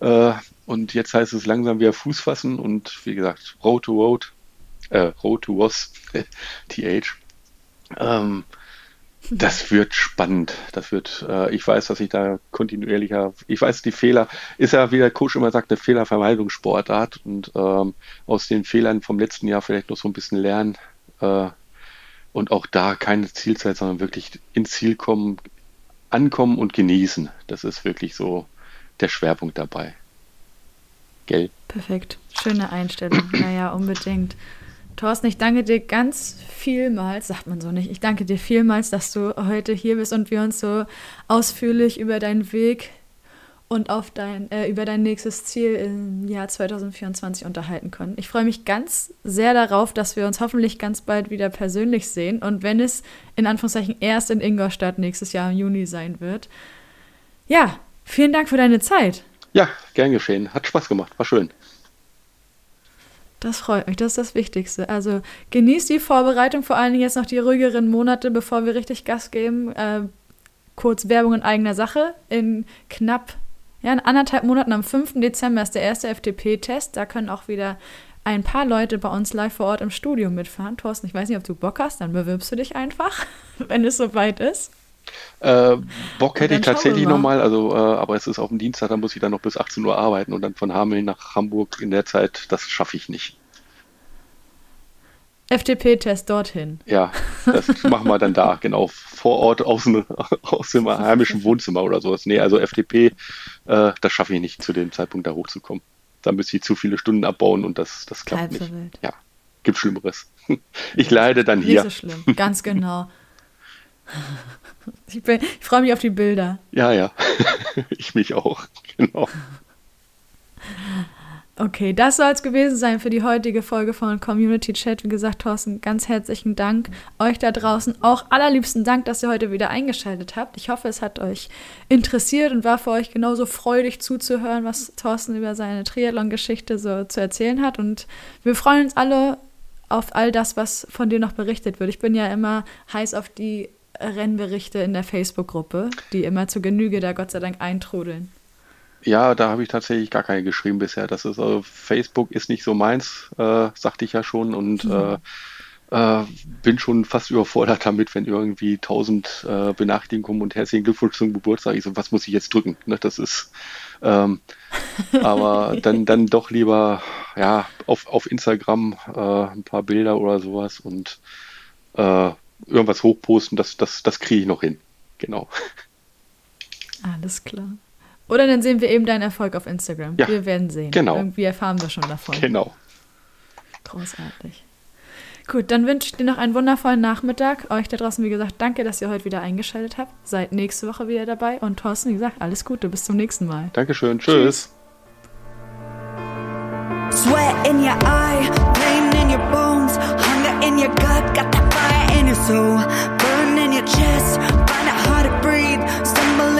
Äh, und jetzt heißt es langsam wieder Fuß fassen und wie gesagt, Road to Road, äh, Road to Was, TH. Ähm, das wird spannend. Das wird, äh, ich weiß, dass ich da kontinuierlicher, ich weiß, die Fehler, ist ja, wie der Coach immer sagt, eine Fehlervermeidungssportart und ähm, aus den Fehlern vom letzten Jahr vielleicht noch so ein bisschen lernen äh, und auch da keine Zielzeit, sondern wirklich ins Ziel kommen, ankommen und genießen. Das ist wirklich so der Schwerpunkt dabei. Gell? Perfekt. Schöne Einstellung. naja, unbedingt. Thorsten, ich danke dir ganz vielmals, sagt man so nicht, ich danke dir vielmals, dass du heute hier bist und wir uns so ausführlich über deinen Weg und auf dein, äh, über dein nächstes Ziel im Jahr 2024 unterhalten können. Ich freue mich ganz sehr darauf, dass wir uns hoffentlich ganz bald wieder persönlich sehen und wenn es in Anführungszeichen erst in Ingolstadt nächstes Jahr im Juni sein wird. Ja, vielen Dank für deine Zeit. Ja, gern geschehen. Hat Spaß gemacht. War schön. Das freut mich, das ist das Wichtigste. Also genießt die Vorbereitung, vor allen Dingen jetzt noch die ruhigeren Monate, bevor wir richtig Gas geben. Äh, kurz Werbung in eigener Sache. In knapp ja, in anderthalb Monaten, am 5. Dezember, ist der erste FDP-Test. Da können auch wieder ein paar Leute bei uns live vor Ort im Studio mitfahren. Thorsten, ich weiß nicht, ob du Bock hast, dann bewirbst du dich einfach, wenn es soweit ist. Äh, Bock hätte ich tatsächlich nochmal, also, äh, aber es ist auf dem Dienstag, da muss ich dann noch bis 18 Uhr arbeiten und dann von Hameln nach Hamburg in der Zeit, das schaffe ich nicht. FDP-Test dorthin. Ja, das machen wir dann da, genau, vor Ort aus dem, aus dem heimischen Wohnzimmer oder sowas. Nee, also FDP, äh, das schaffe ich nicht zu dem Zeitpunkt da hochzukommen. Da müsste ich zu viele Stunden abbauen und das, das klappt Halb nicht. Wild. Ja, gibt Schlimmeres. Ich leide dann hier. Nicht so schlimm, ganz genau. Ich, ich freue mich auf die Bilder. Ja, ja. ich mich auch. Genau. Okay, das soll es gewesen sein für die heutige Folge von Community Chat. Wie gesagt, Thorsten, ganz herzlichen Dank. Euch da draußen auch allerliebsten Dank, dass ihr heute wieder eingeschaltet habt. Ich hoffe, es hat euch interessiert und war für euch genauso freudig zuzuhören, was Thorsten über seine Triathlon-Geschichte so zu erzählen hat. Und wir freuen uns alle auf all das, was von dir noch berichtet wird. Ich bin ja immer heiß auf die Rennberichte in der Facebook-Gruppe, die immer zu Genüge da Gott sei Dank eintrudeln. Ja, da habe ich tatsächlich gar keine geschrieben bisher. Das ist also Facebook ist nicht so meins, äh, sagte ich ja schon und mhm. äh, äh, bin schon fast überfordert damit, wenn irgendwie tausend äh, Benachrichtigungen kommen und herzlichen Glückwunsch zum Geburtstag. Ich so, was muss ich jetzt drücken? Ne, das ist, ähm, aber dann, dann doch lieber ja auf, auf Instagram äh, ein paar Bilder oder sowas und äh, irgendwas hochposten, das, das, das kriege ich noch hin. Genau. Alles klar. Oder dann sehen wir eben deinen Erfolg auf Instagram. Ja, wir werden sehen. Genau. Irgendwie erfahren wir schon davon. Genau. Großartig. Gut, dann wünsche ich dir noch einen wundervollen Nachmittag. Euch da draußen, wie gesagt, danke, dass ihr heute wieder eingeschaltet habt. Seid nächste Woche wieder dabei. Und Thorsten, wie gesagt, alles Gute. Bis zum nächsten Mal. Dankeschön. Tschüss. Sweat in your eye, pain in your bones, hunger in your gut, got that fire in your soul, burn in your chest, find it hard to breathe, stumble